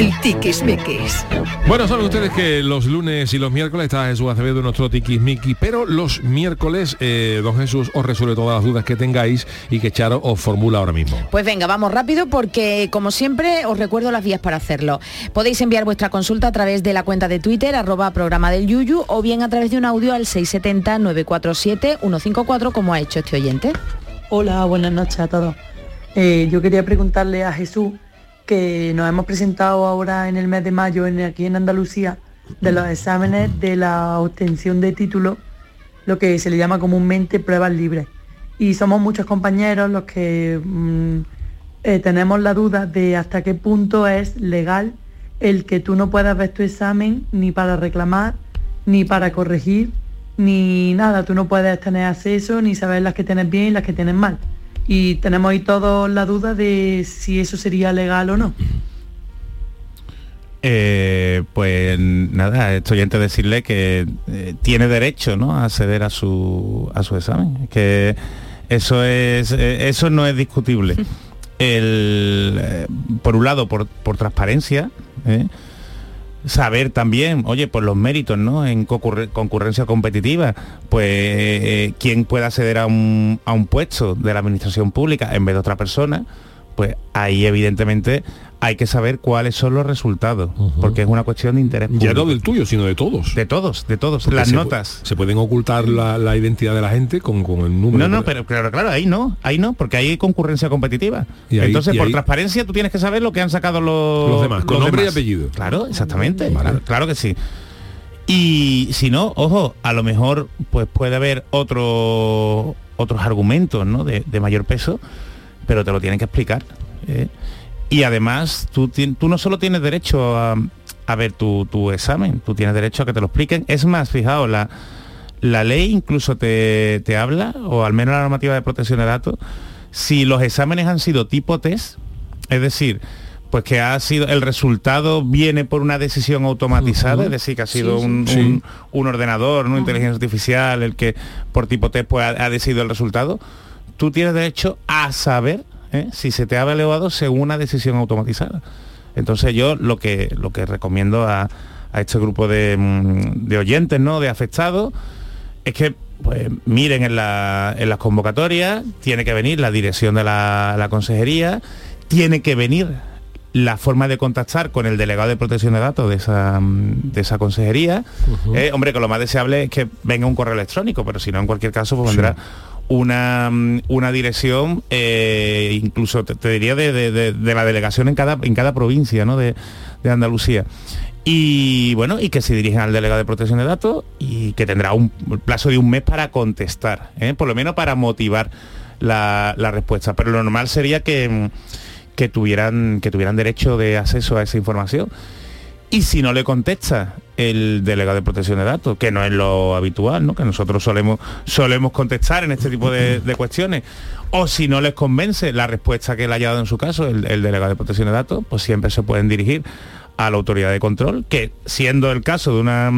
El tiquismiquis. Bueno, saben ustedes que los lunes y los miércoles está Jesús Acevedo, nuestro tiquismiqui, pero los miércoles eh, don Jesús os resuelve todas las dudas que tengáis y que Charo os formula ahora mismo. Pues venga, vamos rápido porque como siempre os recuerdo las vías para hacerlo. Podéis enviar vuestra consulta a través de la cuenta de Twitter, arroba programa del Yuyu, o bien a través de un audio al 670-947-154 como ha hecho este oyente. Hola, buenas noches a todos. Eh, yo quería preguntarle a Jesús que nos hemos presentado ahora en el mes de mayo aquí en Andalucía de los exámenes de la obtención de título, lo que se le llama comúnmente pruebas libres. Y somos muchos compañeros los que mm, eh, tenemos la duda de hasta qué punto es legal el que tú no puedas ver tu examen ni para reclamar, ni para corregir, ni nada. Tú no puedes tener acceso ni saber las que tienes bien y las que tienes mal y tenemos ahí todos la duda de si eso sería legal o no. Eh, pues nada, estoy antes de decirle que eh, tiene derecho ¿no? a acceder a su, a su examen. Que eso es eh, eso no es discutible. El, eh, por un lado, por, por transparencia, ¿eh? Saber también, oye, pues los méritos, ¿no? En concurre- concurrencia competitiva, pues eh, quién puede acceder a un, a un puesto de la administración pública en vez de otra persona, pues ahí evidentemente hay que saber cuáles son los resultados, porque es una cuestión de interés público. Ya no del tuyo, sino de todos. De todos, de todos. Porque Las se notas. Se pueden ocultar la, la identidad de la gente con, con el número. No, no, pero claro, claro, ahí no, ahí no, porque ahí hay concurrencia competitiva. Y ahí- Entonces, y por ahí- transparencia, tú tienes que saber lo que han sacado los, Los demás, con nombre y apellido. Claro, exactamente. Claro, claro que sí. Y si no, ojo, a lo mejor pues puede haber otro, otros argumentos ¿no? de, de mayor peso, pero te lo tienen que explicar. ¿eh? Y además, tú, no solo tienes derecho a, a ver tu, tu examen, tú tienes derecho a que te lo expliquen. Es más, fijaos, la, la ley incluso te, te habla, o al menos la normativa de protección de datos, si los exámenes han sido tipo test, es decir, pues que ha sido el resultado viene por una decisión automatizada, es decir, que ha sido Sí, sí. un, Sí. un- un ordenador, una inteligencia artificial, el que por tipo test pues, ha, ha decidido el resultado, tú tienes derecho a saber ¿eh? si se te ha evaluado según una decisión automatizada. Entonces yo lo que, lo que recomiendo a, a este grupo de, mm, de oyentes, ¿no? de afectados, es que pues, miren en, la- en las convocatorias, tiene que venir la dirección de la, la consejería, tiene que venir la forma de contactar con el delegado de protección de datos de esa, mm, de esa consejería. Eh, hombre, que lo más deseable es que venga un correo electrónico, pero si no, en cualquier caso, pues vendrá una, mm, una dirección, eh, incluso te, diría de, de- de- la delegación en cada, en cada provincia ¿no? de, de Andalucía. Y bueno, y que se dirigen al delegado de protección de datos y que tendrá un plazo de un mes para contestar, ¿eh? por lo menos para motivar la, la respuesta. Pero lo normal sería que, mm, que tuvieran, que tuvieran derecho de acceso a esa información. Y si no le contesta el delegado de protección de datos, que no es lo habitual, ¿no? que nosotros solemos, solemos contestar en este tipo de, de cuestiones, o si no les convence la respuesta que él haya dado en su caso, el, el delegado de protección de datos, pues siempre se pueden dirigir a la autoridad de control, que siendo el caso de una,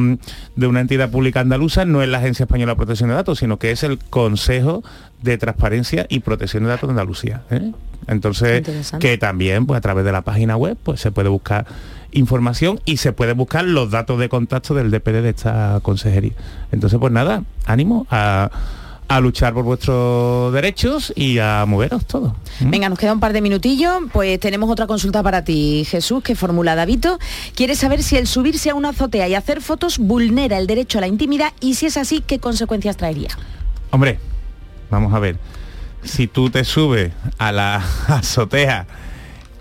de una entidad pública andaluza, no es la Agencia Española de Protección de Datos, sino que es el Consejo de Transparencia y Protección de Datos de Andalucía. ¿eh? Entonces, que también pues, a través de la página web pues, se puede buscar información y se puede buscar los datos de contacto del DPD de esta consejería. Entonces, pues nada, ánimo a, a luchar por vuestros derechos y a moveros todos. Venga, nos queda un par de minutillos, pues tenemos otra consulta para ti, Jesús, que formula Davito. Quiere saber si el subirse a una azotea y hacer fotos vulnera el derecho a la intimidad y si es así, ¿qué consecuencias traería? Hombre, vamos a ver. Si tú te subes a la azotea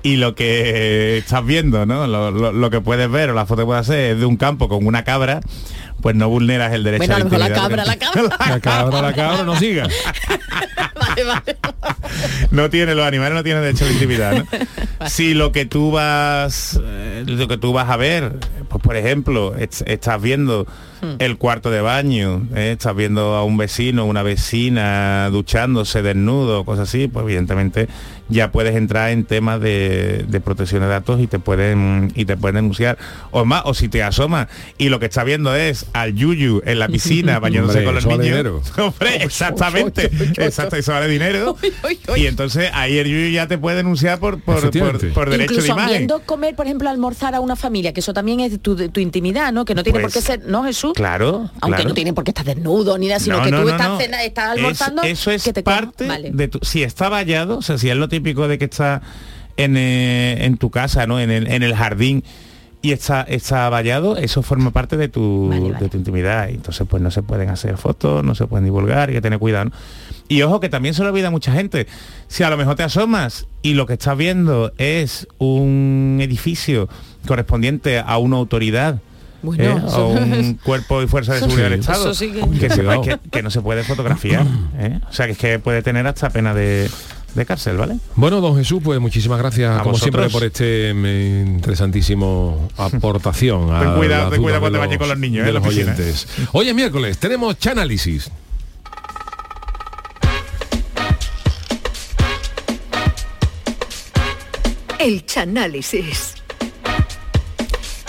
y lo que estás viendo, ¿no? Lo, lo- lo que puedes ver o la foto que puedes hacer es de un campo con una cabra, pues no vulneras el derecho Bueno, a la la intimidad. cabra, la cabra. La cabra, la cabra, no siga. no tiene los animales no tienen derecho a la intimidad ¿no? si lo que tú vas eh, lo que tú vas a ver pues por ejemplo es- estás viendo el cuarto de baño ¿eh? estás viendo a un vecino una vecina duchándose desnudo cosas así pues evidentemente ya puedes entrar en temas de, de protección de datos y te pueden y te pueden denunciar o más o si te asomas y lo que estás viendo es al yuyu en la piscina bañándose Hombre, con los eso vale niños dinero. hombre exactamente exacto eso vale dinero y entonces ahí el yuyu ya te puede denunciar por por, por, por derecho Incluso de imagen viendo comer, por ejemplo, almorzar a una familia, que eso también es tu, tu intimidad, ¿no? Que no tiene Pues, por qué ser, ¿no, Jesús? Claro Aunque claro. no tiene por qué estar desnudo ni nada, sino No, que no, tú no, estás, cena- estás Es- almorzando. eso es que te parte Vale. de tu si está vallado o sea si es lo típico de que está en, eh, en tu casa no en el, en el jardín y está está vallado eso forma parte de tu de tu intimidad y entonces pues no se pueden hacer fotos no se pueden divulgar hay que tener cuidado ¿no? y ojo que también se lo olvida a mucha gente si a lo mejor te asomas y lo que estás viendo es un edificio correspondiente a una autoridad Bueno, ¿eh? eso- o un cuerpo y fuerza de seguridad sí, del Estado sí que- que, sepa Cuidado. que, que no se puede fotografiar ¿eh? o sea que es que puede tener hasta pena de, de cárcel vale Bueno, don Jesús, pues muchísimas gracias, A como siempre, por este mm, interesantísimo aportación. a Ten cuidado, ten cuidado cuando bañes con los niños, de ¿eh? los piscina. oyentes. Hoy es miércoles, tenemos Chanálisis. El Chanálisis.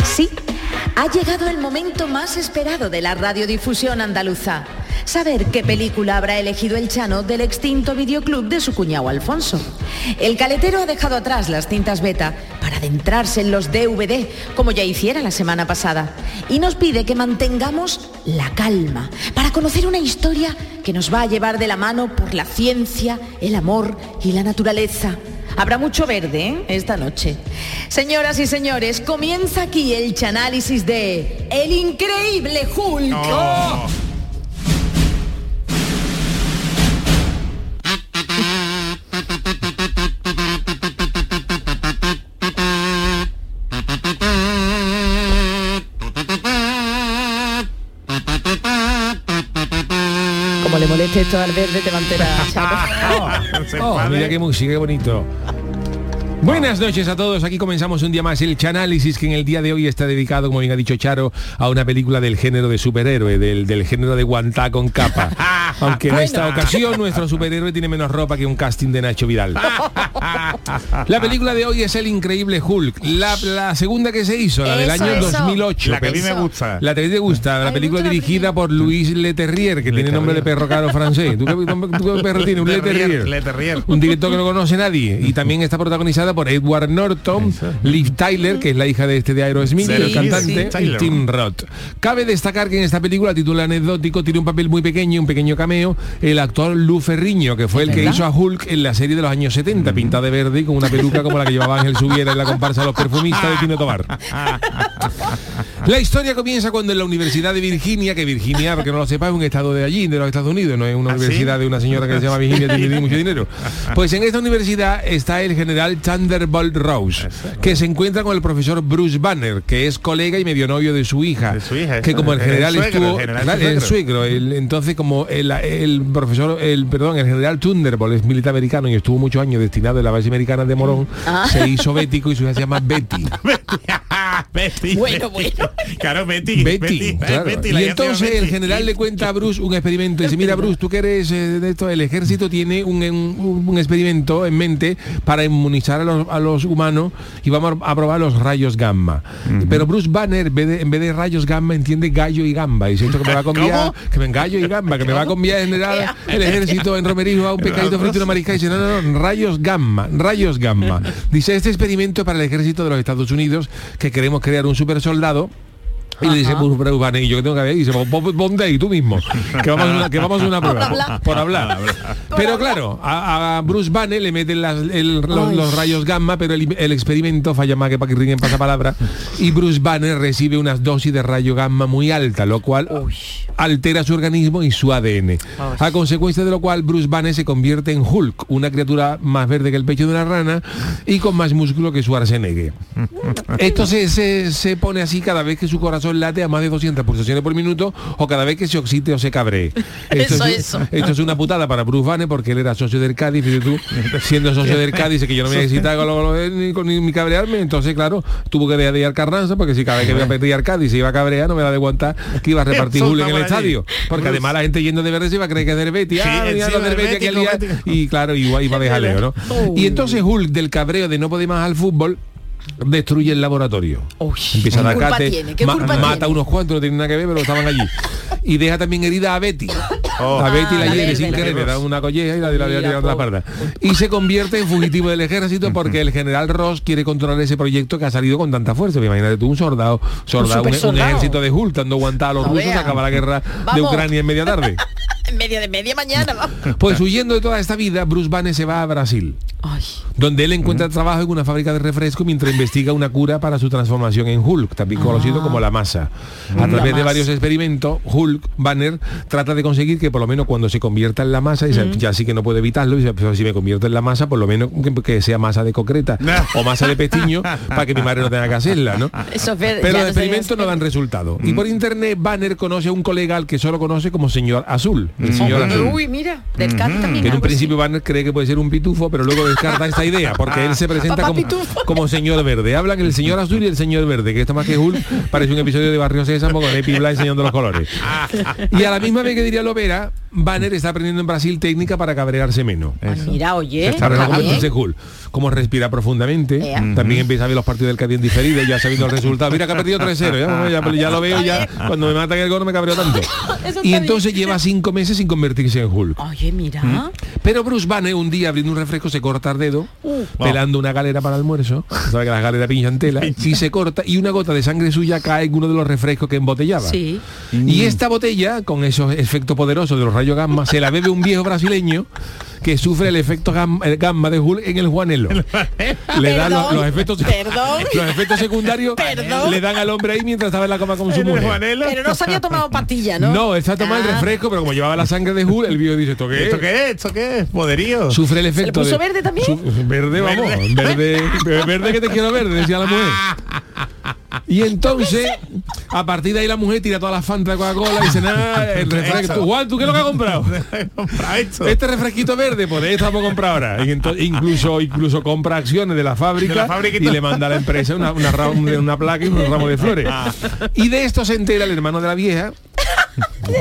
Sí, ha llegado el momento más esperado de la radiodifusión andaluza. Saber qué película habrá elegido el Chano del extinto videoclub de su cuñado Alfonso. El caletero ha dejado atrás las cintas beta para adentrarse en los DVD, como ya hiciera la semana pasada. Y nos pide que mantengamos la calma para conocer una historia que nos va a llevar de la mano por la ciencia, el amor y la naturaleza. Habrá mucho verde ¿eh? esta noche. Señoras y señores, comienza aquí el chanálisis de El Increíble Hulk. Esto al verde, te va a enterar. Oh, mira qué música, qué bonito. Buenas noches a todos, aquí comenzamos un día más el Chanálisis que en el día de hoy está dedicado, como bien ha dicho Charo, a una película del género de superhéroe, del, del género de guantá con capa. Aunque en esta ocasión nuestro superhéroe tiene menos ropa que un casting de Nacho Vidal. La película de hoy es El Increíble Hulk, la, la segunda que se hizo, la del Eso, año eso. 2008. La que a mí me Pero- gusta. La que te gusta, la película dirigida por Luis Leterrier, que tiene nombre de perro caro francés. ¿Tú qué, tú qué perro tienes? Un Le Terrier, Leterrier. Le Terrier. Un director que no conoce nadie. Y también está protagonizada por Edward Norton, Liv Tyler, que es la hija de este de Aerosmith, Sí, el sí, cantante, y. Tim Roth. Cabe destacar que en esta película, a título anecdótico, tiene un papel muy pequeño, un pequeño cameo, el actor Lou Ferriño, que fue el que ¿Verdad? hizo a Hulk en la serie de los años 70, pintada de verde y con una peluca como la que llevaba Ángel Subiera en la comparsa de los perfumistas de Tino Tobar. La historia comienza cuando en la Universidad de Virginia, que Virginia, porque no lo sepa, es un estado de allí, de los Estados Unidos, no es una ¿Ah, sí? universidad de una señora que se llama Virginia tiene mucho dinero. Pues en esta universidad está el general Thunderbolt Rose, que se encuentra con el profesor Bruce Banner, que es colega y medio novio de su hija. De su hija, que como el el general suegro, estuvo... el general suegro. el- entonces como el, el profesor, el perdón, el general Thunderbolt es militar americano y estuvo muchos años destinado en la base americana de Morón, Ah. se hizo bético y su hija se llama Betty. Betty. Bueno, bueno. Claro, Betty. Betty, claro. Betty, y entonces el general le cuenta a Bruce un experimento. Dice, mira Bruce, tú que eres eh, de esto, el ejército tiene un, un- un experimento en mente para inmunizar a los, a los humanos y vamos a probar los rayos gamma. Pero Bruce Banner, en vez, de, en vez de rayos gamma, entiende gallo y gamba. Y dice, esto que me va a conviar, que me gallo y gamba, que me va a conviar general el ejército en Romerijo a un pescadito frito y una marisca. Y dice, no, no, no, rayos gamma, rayos gamma. Dice, este experimento es para el ejército de los Estados Unidos, que queremos crear un super soldado y le dice Banner, ¿y yo que tengo que ver? Y dice, "Pon- pon- ponte ahí tú mismo, que vamos a una, que vamos a una prueba. hablar. Por hablar. Pero claro, a, a Bruce Banner le meten las- el- los, los rayos gamma, pero el, el experimento falla más que para que ringen pasapalabra. Y Bruce Banner recibe unas dosis de rayo gamma muy alta, lo cual altera su organismo y su ADN. A consecuencia de lo cual Bruce Banner se convierte en Hulk, una criatura más verde que el pecho de una rana y con más músculo que su Schwarzenegger. Esto se, se, se pone así cada vez que su corazón late a más de 200 pulsaciones por minuto o cada vez que se oxite o se cabree. Esto, Eso, es, eso. esto es una putada para Bruce Banner porque él era socio del Cádiz, fíjate tú, siendo socio del Cádiz, dice que yo no me voy a excitar con lo- lo- ni, con- ni, ni cabrearme, entonces claro, tuvo que dejar de ir al Carranza porque si cada vez que iba a Cádiz se iba a cabrear, no me da de aguantar que iba a repartir Julio en el estadio. Porque además la gente yendo de verde se iba a creer que es. Sí, ah, Y claro, iba, iba de jaleo, ¿no? Y entonces Hulk, del cabreo de no poder más al fútbol, destruye el laboratorio. Empieza a ¿Qué dar culpa cate, tiene? ¿Qué ma- culpa mata tiene? a unos cuantos, no tienen nada que ver, pero estaban allí. Y deja también herida a Betty. Oh. A Betty Ah, la hiere sin querer, le da una colleja y la, la, la, la, parda. Y se convierte en fugitivo del ejército porque el general Ross quiere controlar ese proyecto que ha salido con tanta fuerza. Imagínate tú un soldado, soldado un, ejército de Hulk dando aguantar a los No rusos, acaba la guerra de. Ucrania en media tarde. En medio de media mañana, vamos. Pues huyendo de toda esta vida, Bruce Banner se va a Brasil Ay, donde él encuentra trabajo en una fábrica de refresco mientras investiga una cura para su transformación en Hulk, también conocido como la masa. A través de varios experimentos, Hulk Banner trata de conseguir que por lo menos cuando se convierta en la masa, dice, ya sí que no puede evitarlo, "Pero si me convierto en la masa, por lo menos que, que sea masa de concreta o masa de pestiño para que mi madre no tenga que hacerla, ¿no? eso es ver- Pero los no experimentos no dan resultado. Y por internet Banner conoce a un colega al que solo conoce como señor azul. El señor azul. Uy, mira, del Cádiz también. Que en un principio Banner cree que puede ser un pitufo, pero luego descarta esta idea, porque él se presenta como, como señor verde. Hablan el señor azul y el señor verde, que esto más que Hulk parece un episodio de Barrio Sésamo con Epi Bla enseñando los colores. Y a la misma vez que diría Lovera, Banner está aprendiendo en Brasil técnica para cabrearse menos. Mira, oye. Está está como respira profundamente, también empieza a ver los partidos del Cádiz en diferido, ya sabiendo el resultado. Mira que ha perdido 3-0, ya, ya- ya lo veo ya, cuando me matan el gol no me cabreo tanto. Y entonces lleva cinco meses sin convertirse en Hulk. Oye, mira. Pero Bruce Banner un día abriendo un refresco se corta el dedo, Uh. pelando una galera para almuerzo, sabe que las galeras pinchan tela, y se corta y una gota de sangre suya cae en uno de los refrescos que embotellaba. Sí. Y esta botella, con esos efectos poderosos de los rayos gamma, se la bebe un viejo brasileño que sufre el efecto gamma, el gamma de Hulk en el Juanelo. Le dan los, los efectos perdón. los efectos secundarios Perdón. le dan al hombre ahí mientras estaba en la cama con su ¿En el mujer. Juanelo? Pero no se había tomado pastilla, ¿no? No, está tomando el Ah. refresco, pero como llevaba la sangre de Hulk, el viejo dice, ¿esto qué es? ¿Esto qué es? ¿Esto qué es? Poderío. Sufre el efecto puso de- verde también? Su- verde, vamos. Verde, verde que te quiero verde, decía la mujer. Y entonces, a partir de ahí la mujer tira todas las fantas de Coca-Cola y dice, nada, el refresco. ¿Tú, Juan, ¿tú qué es lo que has comprado? Este refresquito verde, pues esto vamos a comprar ahora. Y entonces, incluso, incluso compra acciones de la fábrica De la y le manda a la empresa una, una, ra- una placa y un ramo de flores. Y de esto se entera el hermano de la vieja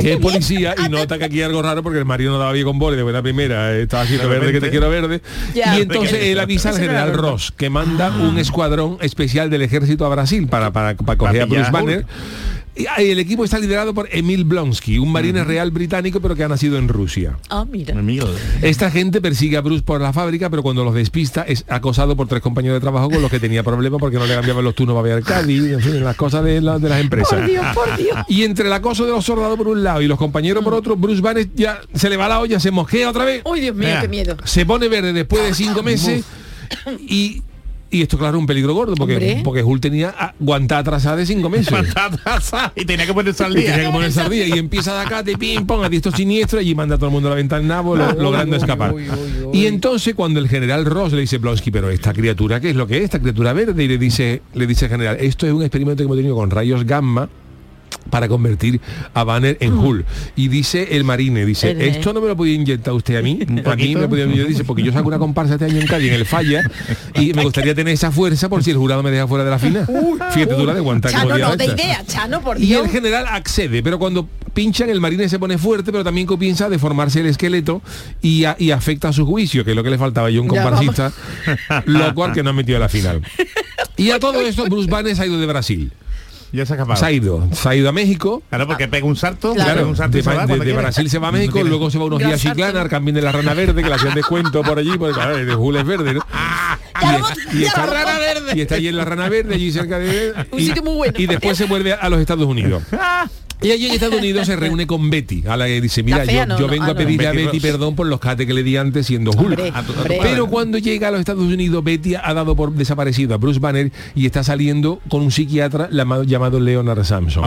que es policía y nota que aquí hay algo raro porque el marido no daba bien con bola y de buena primera eh, estaba haciendo De verde que te quiero verde y entonces él avisa al general. Ross que manda un escuadrón especial del ejército a Brasil para, para, para coger a Bruce Banner y ah, el equipo está liderado por Emil Blonsky, un marine real británico pero que ha nacido en Rusia. Ah, mira. Esta gente persigue a Bruce por la fábrica, pero cuando los despista es acosado por tres compañeros de trabajo con los que tenía problemas porque no le cambiaban los turnos para ver Cádiz, en fin, las cosas de, la- de las empresas. Por Dios, por Dios. Y entre el acoso de los soldados por un lado y los compañeros por otro, Bruce Banner ya se le va la olla, se mosquea otra vez. Uy, Dios mío, Mira. qué miedo. Se pone verde después de cinco meses y, y esto claro un peligro gordo porque, Hombre. porque Hulk tenía aguantada atrasada de cinco meses. y tenía que ponerse al Y tenía día. que ponerse al día y empieza de acá, de ping pong, a diestro siniestro y manda a todo el mundo a la ventana en nabo, lo- logrando escapar. Y entonces cuando el general Ross le dice Blonsky, pero esta criatura, ¿qué es lo que es? Esta criatura verde, y le dice, le dice el general, esto es un experimento que hemos tenido con rayos gamma para convertir a Banner en Hulk. Y dice el marine, dice, esto no me lo podía inyectar usted a mí, a mí me podía inyectar", dice, porque yo saco una comparsa este año en Cádiz en el falla y me gustaría tener esa fuerza por si el jurado me deja fuera de la final. Fíjate tú la de aguantar Chano, no de idea, Chano, por Y el general accede, pero cuando pinchan el marine se pone fuerte, pero también comienza a deformarse el esqueleto y, a- y afecta a su juicio, que es lo que le faltaba yo un comparsista, lo cual que no ha metido a la final. Y a todo esto Bruce Banner se ha ido de Brasil. Ya se ha escapado. Se ha ido, se ha ido a México. Claro, porque pega un salto, Claro. pega un salto de, va de- de. Brasil se va a México, No luego se va unos días a Chiclana, al cambio de la rana verde, que le hacían descuento por allí, porque claro, de Jules verde, ¿no? Y, está, lo- rana verde. y está allí en la rana verde, allí cerca de Un y, sitio muy bueno. y después se vuelve a los Estados Unidos. Y allí en Estados Unidos se reúne con Betty, a la que dice, mira, La fea, yo, no, yo no, vengo ah, a no. pedirle a Betty perdón por los cates que le di antes siendo Hulk. Hombre, A tu- a tu hombre. padre. Pero cuando llega a los Estados Unidos, Betty ha dado por desaparecido a Bruce Banner y está saliendo con un psiquiatra llamado, llamado Leonard Samson.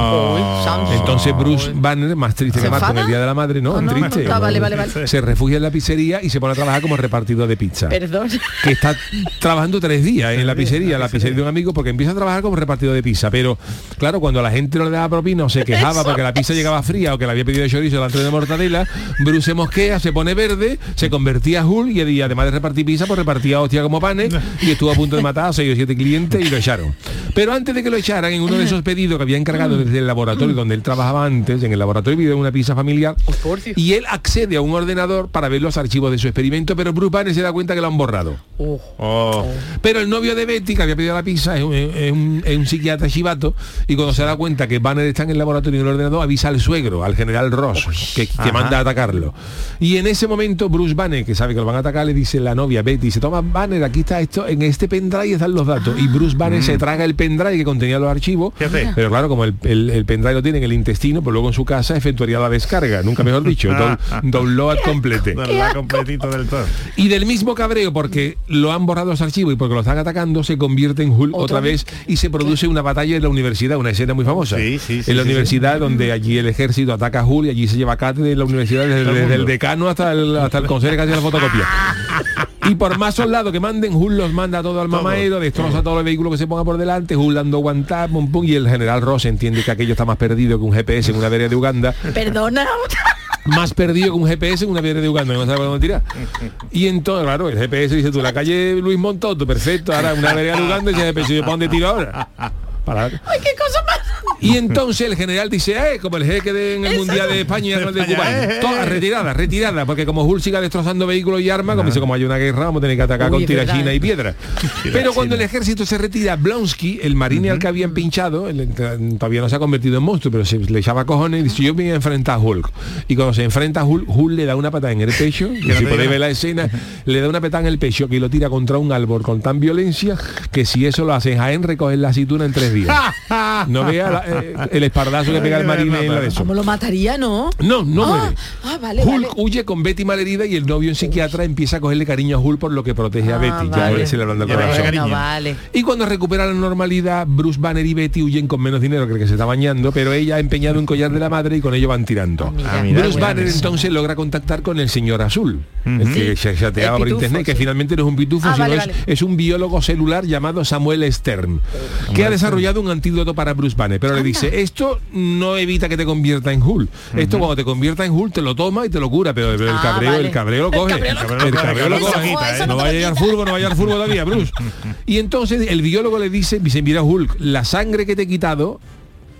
Entonces Bruce Banner, más triste ¿Se que Marta en el? Día de la Madre, no, Ah, no, triste. no, ah, vale, vale, vale. Se refugia en la pizzería y se pone a trabajar como repartidor de pizza. Perdón. Que está trabajando tres días en la pizzería, la pizzería de un amigo, porque empieza a trabajar como repartidor de pizza. Pero claro, cuando la gente no le daba propina o se quejaba porque la pizza llegaba fría o que le había pedido de chorizo delante de mortadela, Bruce se mosquea, se pone verde, se convertía a Hulk y, además de repartir pizza, pues repartía hostia como panes y estuvo a punto de matar a seis o siete clientes y lo echaron. Pero antes de que lo echaran, en uno de esos pedidos que había encargado desde el laboratorio donde él trabajaba antes, en el laboratorio vive una pizza familiar, y él accede a un ordenador para ver los archivos de su experimento, pero Bruce Banner se da cuenta que lo han borrado. Oh. Pero el novio de Betty, que había pedido la pizza, es un, es un- es un psiquiatra chivato, y cuando se da cuenta que Banner está en el laboratorio del ordenador, avisa al suegro, al general Ross, que, manda a atacarlo. Y en ese momento Bruce Banner, que sabe que lo van a atacar, le dice la novia Betty, dice, toma Banner, aquí está esto, en este pendrive están los datos. Y Bruce Banner se traga el pendrive que contenía los archivos, Fíjate. pero claro, como el, el- el pendrive lo tiene en el intestino, pues luego en su casa efectuaría la descarga, nunca mejor dicho, down- download complete. La completito del todo. Y del mismo cabreo, porque lo han borrado los archivos y porque lo están atacando, se convierte en Hulk otra, ¿Otra vez y se produce una batalla en la universidad, una escena muy famosa. Sí, sí, sí, en la sí, universidad donde allí el ejército ataca a Hulk y allí se lleva cátedra en la universidad desde, Todo el desde el decano hasta el, hasta el consejo que hace la fotocopia. Y por más soldados que manden, Hulk los manda todo al mamadero, destroza todos los vehículos que se ponga por delante, Hulk dando guantá, pum, pum, y el general Ross entiende que aquello está más perdido que un GPS en una vereda de Uganda Perdona. más perdido que un GPS en una piedra de Uganda, no sabe dónde tirar. Y entonces, claro, el GPS dice tú, la calle Luis Montoto, perfecto, ahora una vereda de Uganda y el GPS, ¿yo para dónde tiro ahora? Para- Ay, qué cosa más. Y entonces el general dice, eh, como el jeque de, en el Mundial de España, no el de Cuba. eh, eh. Toda retirada, retirada, porque como Hulk siga destrozando vehículos y armas, como dice, como hay una guerra, vamos a tener que atacar Uy, con tirachina eh. y piedra. Pero cuando el ejército se retira, Blonsky, el marine al que habían pinchado, el- todavía no se ha convertido en monstruo, pero se le echaba cojones y dice, yo me voy a enfrentar a Hulk. Y cuando se enfrenta a Hulk, Hulk le da una patada en el pecho, y si podéis ver la escena, le da una patada en el pecho que lo tira contra un árbol con tan violencia que si eso lo hace Jaén, recoger la aceituna en tres días. No vea la- eh, el espardazo que pega el marine en la de eso. ¿Cómo lo mataría, no? No, no ah, muere. Ah, vale, Hulk vale. huye con Betty malherida y el novio en psiquiatra empieza a cogerle cariño a Hulk por lo que protege a Ah, Betty. vale. Ya se le anda el Ya le coge corazón. cariño. Bueno, vale. Y cuando recupera la normalidad, Bruce Banner y Betty huyen con menos dinero que el que se está bañando, pero ella ha empeñado un collar de la madre y con ello van tirando. Ah, mira, Bruce Banner entonces logra contactar con el señor Azul, el que se chateaba por internet, que sí. finalmente no es un pitufo, Ah, sino vale, es, vale. es un biólogo celular llamado Samuel Stern, que ha desarrollado un antídoto para Bruce Banner, pero le dice, esto no evita que te convierta en Hulk. Esto cuando te convierta en Hulk te lo toma y te lo cura, pero, pero el Ah, cabreo, vale. el cabreo lo El coge. cabreo El cabreo lo coge. eso No vaya a llegar furbo, no vaya al furbo todavía, Bruce. Y entonces el biólogo le dice, dice, mira Hulk, la sangre que te he quitado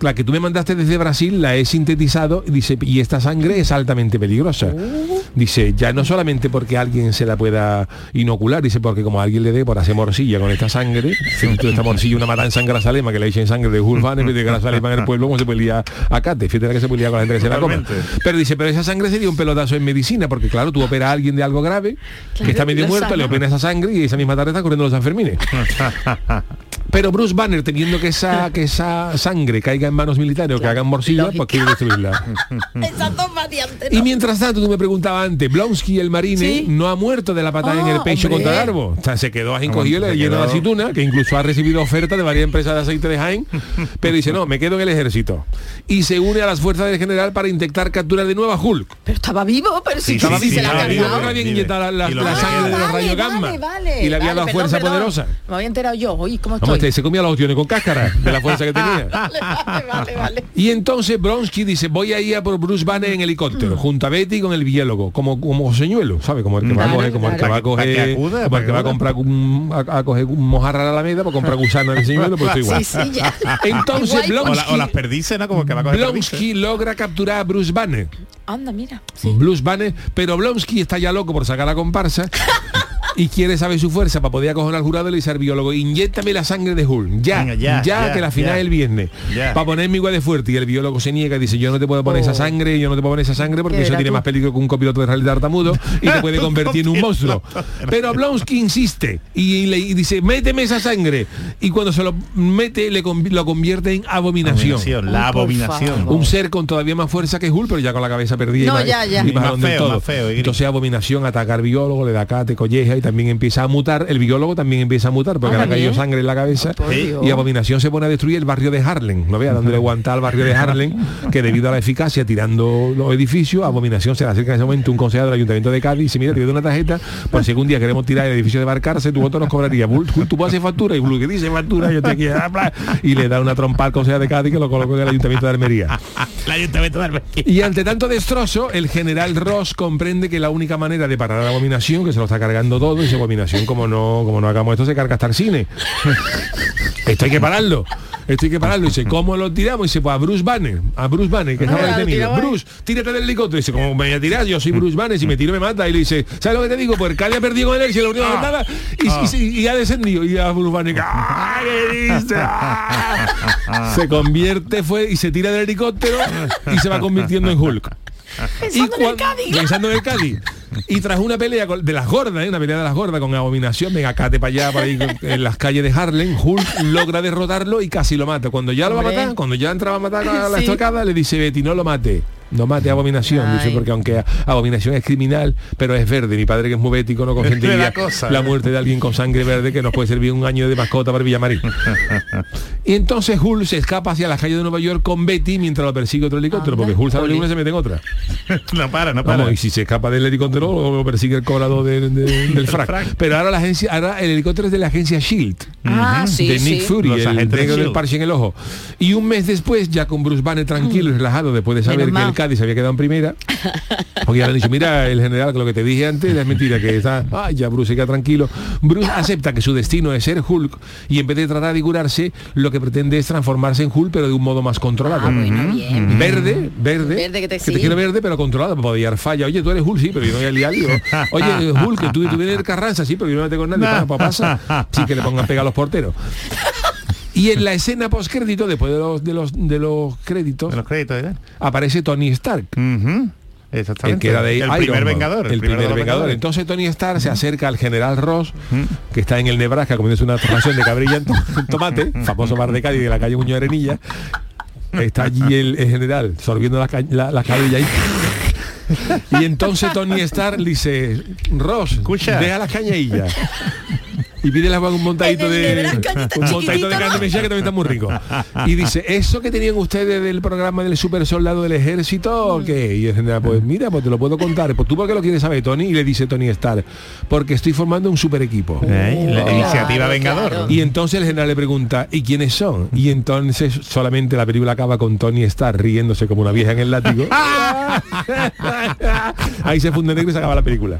la que tú me mandaste desde Brasil la he sintetizado y dice, y esta sangre es altamente peligrosa. Uh. Dice, ya no solamente porque alguien se la pueda inocular, dice, porque como alguien le dé por hacer morcilla con esta sangre, esta morcilla una matanza en Grasalema que le echen sangre de Hulfan en vez de Grasalema en el pueblo, como se puede liar acá, te fíjate que se liar con la gente que se la. Totalmente. Pero dice, pero esa sangre sería un pelotazo en medicina, porque claro, tú operas a alguien de algo grave, que está medio muerto, le operas esa sangre y esa misma tarde está corriendo los Sanfermines. Pero Bruce Banner, teniendo que esa, que esa sangre caiga en manos militares o que hagan morcilla, pues quiere destruirla. Esas dos variantes. Y mientras tanto, tú me preguntabas antes, Blonsky, el marine, Sí. no ha muerto de la patada en el Ah, pecho hombre. contra el árbol. O sea, se quedó ahí encogido, lleno de aceituna, que incluso ha recibido ofertas de varias empresas de aceite de Jaén, pero dice, no, me quedo en el ejército. Y se une a las fuerzas del general para intentar capturar de nuevo a Hulk. Pero estaba vivo, pero sí, Sí, que Estaba sí, vivo, se la habían inyectado la, sangre de los vale, rayos gamma. vale. y le había dado fuerza perdón. poderosa. Me había enterado yo. Uy, ¿cómo este, se comía los opciones con cáscara de la fuerza que tenía. Vale, vale, vale, vale. Y entonces Bronsky dice, voy a ir a por Bruce Banner en helicóptero, junto a Betty con el biólogo, como, como señuelo, ¿sabe? Como el que va a coger, como el que va a coger, como para el que va a comprar un, a, a coger un mojarra a la Alameda para comprar gusana de señuelo, pues igual. Sí, sí. Entonces Igual, O, la- o las Blonsky, perdices, ¿no? Como que va a coger perdices. Blonsky logra capturar a Bruce Banner. Anda, mira. Sí. Bruce Banner, pero Blonsky está ya loco por sacar la comparsa y quiere saber su fuerza para poder acoger al jurado y le dice al biólogo, inyéctame la sangre de Hulk, ya, Venga, ya, ya, ya, que la final ya. es el viernes, Ya. para ponerme igual de fuerte. Y el biólogo se niega y dice, yo no te puedo poner esa Oh. sangre, yo no te puedo poner esa sangre porque ¿Qué eso tiene tú? más peligro que un copiloto de rally tartamudo y te puede convertir en un monstruo. Pero Blonsky insiste y le y dice, méteme esa sangre. Y cuando se lo mete, le conv- lo convierte en abominación. Abominación, la abominación. favor. Un ser con todavía más fuerza que Hulk, pero ya con la cabeza perdida. No, y más- ya, ya. y Y más más donde feo, todo. más feo, y Entonces abominación ataca al biólogo, le da cate, colleja y también empieza a mutar. El biólogo también empieza a mutar porque Ah, le ha caído sangre en la cabeza. Sí. Dios. Y abominación se pone a destruir el barrio de Harlem. No vea dándole aguanta al barrio de Harlem, que debido a la eficacia tirando los edificios, abominación se le acerca en ese momento un consejero del ayuntamiento de Cádiz y dice, mira, te doy una tarjeta, por si algún día queremos tirar el edificio de Barcarse, tu voto nos cobraría. Tú, hacer factura y Bull, que dice factura, yo te quiero hablar. Y le da una trompa al consejero de Cádiz que lo colocó en el ayuntamiento de Almería. El ayuntamiento de Almería. Y ante tanto destrozo, el general Ross comprende que la única manera de parar a la abominación, que se lo está cargando todo, y dice abominación, como no, como no hagamos esto, se carga hasta el cine. esto hay que pararlo. Esto hay que pararlo. Y dice, ¿cómo lo tiramos? Y dice, pues a Bruce Banner, a Bruce Banner, que estaba Ah, detenido. Bruce, tírate del helicóptero. Y dice, ¿cómo me voy a tirar? Yo soy Bruce Banner, si me tiro me mata. Y le dice, ¿sabes lo que te digo? Pues ha perdido con él, si lo único que nada, y, y- y ha descendido. Y a Bruce Banner, ¡ah, qué! ¡Ah! se convierte fue y se tira del helicóptero y se va convirtiendo en Hulk. Pensando en el Cádiz. Pensando en el Cádiz. Y tras una pelea de las gordas, ¿eh? una pelea de las gordas con abominación, venga, cate para allá, para ahí, en las calles de Harlem, Hulk logra derrotarlo y casi lo mata. Cuando ya lo va a matar, cuando ya entraba a matar a la Sí. estocada, le dice Betty, no lo mate. No mate Abominación, dice, porque aunque Abominación es criminal, pero es verde. Mi padre que es muy bético no consentiría la cosa, la ¿eh? muerte de alguien con sangre verde que nos puede servir un año de mascota para Villamarín. y entonces Hulk se escapa hacia las calles de Nueva York con Betty mientras lo persigue otro helicóptero, Anda, porque Hulk sabe que una se mete en otra. No para, no para. Vamos, y si se escapa del helicóptero lo, lo persigue el cobrador de- de- del frac. frac. Pero ahora la agencia, ahora el helicóptero es de la agencia Shield. Ah, sí, de Nick sí. Fury, Los el negro del S.H.I.E.L.D.. parche en el ojo. Y un mes después, ya con Bruce Banner tranquilo y relajado, después de saber Menos que mal. el Cádiz se había quedado en primera, porque ya le han dicho, mira, el general, que lo que te dije antes es mentira, que está, ay, ya Bruce queda tranquilo. Bruce acepta que su destino es ser Hulk y en vez de tratar de curarse, lo que pretende es transformarse en Hulk, pero de un modo más controlado. Ah, bueno, bien. Verde, verde, Verde que te- quiero verde, pero controlado, para poder dar falla. Oye, tú eres Hulk, sí, pero yo no voy a liar lío. Oye, Hulk, que tú, tú vienes de Carranza, sí, pero yo no me tengo con nadie. ¿Qué pasa? Sí, que le pongan pega a los porteros. Y en la escena postcrédito, después de los, de los, de los créditos, De los créditos, ¿eh? aparece Tony Stark. Ujú. El Exactamente. que era de el Iron primer vengador. El, primer vengador. Entonces Tony Stark se acerca al general Ross, que está en el Nebraska comiéndose una ración de cabrilla en to- en tomate, famoso bar de Cádiz de la calle Muñoz Arenilla. Está allí el, el general sorbiendo las la, las cabrillas ahí. Y entonces Tony Stark le dice, Ross, Escucha. deja las cañadillas. Y a Juan un montadito de un montadito de carne mechada que también está muy rico. Y dice, ¿eso que tenían ustedes del programa del super soldado del ejército? Mm. ¿Qué? Y el general, pues mira, pues te lo puedo contar. Pues tú por qué lo quieres saber, Tony? Y le dice Tony Stark, porque estoy formando un super equipo. Eh, la Oh, iniciativa claro, Vengador. claro. Y entonces el general le pregunta, ¿y quiénes son? Y entonces solamente la película acaba con Tony Stark riéndose como una vieja en el látigo. Ahí se funde negro y se acaba la película.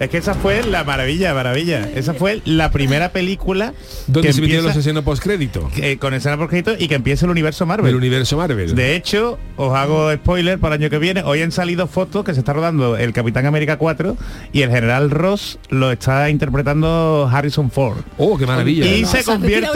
Es que esa fue la maravilla, maravilla. Esa fue la primera película Donde que se metieron los empieza- escenas postcrédito. con escena por crédito y que empieza el universo Marvel. El universo Marvel. De hecho, os hago spoiler para el año que viene. Hoy han salido fotos que se está rodando el Capitán América 4 y el General Ross lo está interpretando Harrison Ford. Oh, qué maravilla. Y No, se convierte,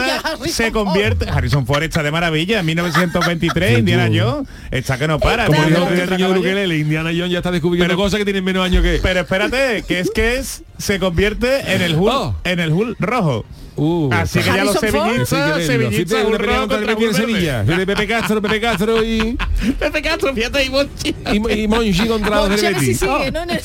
se Ford. convierte. Harrison Ford está de maravilla. En 1923, Indiana Jones está que no para. Como dijo el Indiana Jones ya está descubriendo Pero- cosas que tienen menos años que. Pero espérate, que es que es se convierte en el Hulk, Oh. en el Hulk rojo. Uh, Así que ya los sevillistas, sevillistas, rojo contra el. Sevilla. De Pepe Castro, Pepe Castro y, Pepe Castro, fíjate y Monchi. y, y Monchi contra los Betis. ver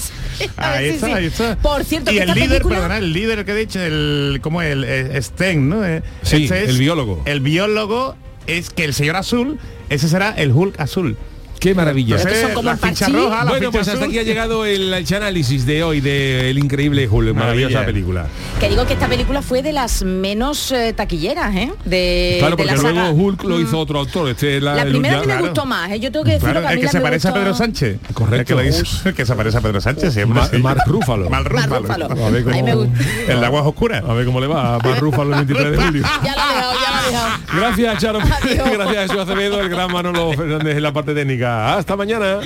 Ahí está, ahí está. Por cierto, y el líder, película- perdona, el líder que he dicho, el como el eh, Sten, ¿no? Eh, Sí, ese es el biólogo. El biólogo es que el señor azul, ese será el Hulk azul. Qué maravilla. Que son como la el ficha Parchís. roja, la Bueno, ficha pues hasta azul. aquí ha llegado el, el análisis de hoy del increíble Hulk, maravillosa Maravilla. película. Que digo que esta película fue de las menos eh, taquilleras, ¿eh? De, Claro, de porque la luego saga. Hulk lo hizo otro autor. Este es la, La primera mí me claro. gustó más, ¿eh? Yo tengo que Claro, que a el que la se parece a Pedro Sánchez. Correcto. El que, lo hizo, el que se parece a Pedro Sánchez siempre. Ma- sí. A ver cómo- me gusta. El de aguas oscuras. A ver cómo le va a Mark Ruffalo el 23 de julio. Ya he dejado, ya he dejado. Gracias, Charo. Gracias, Jesús Acevedo, el gran Manolo Fernández en la parte técnica. Hasta mañana.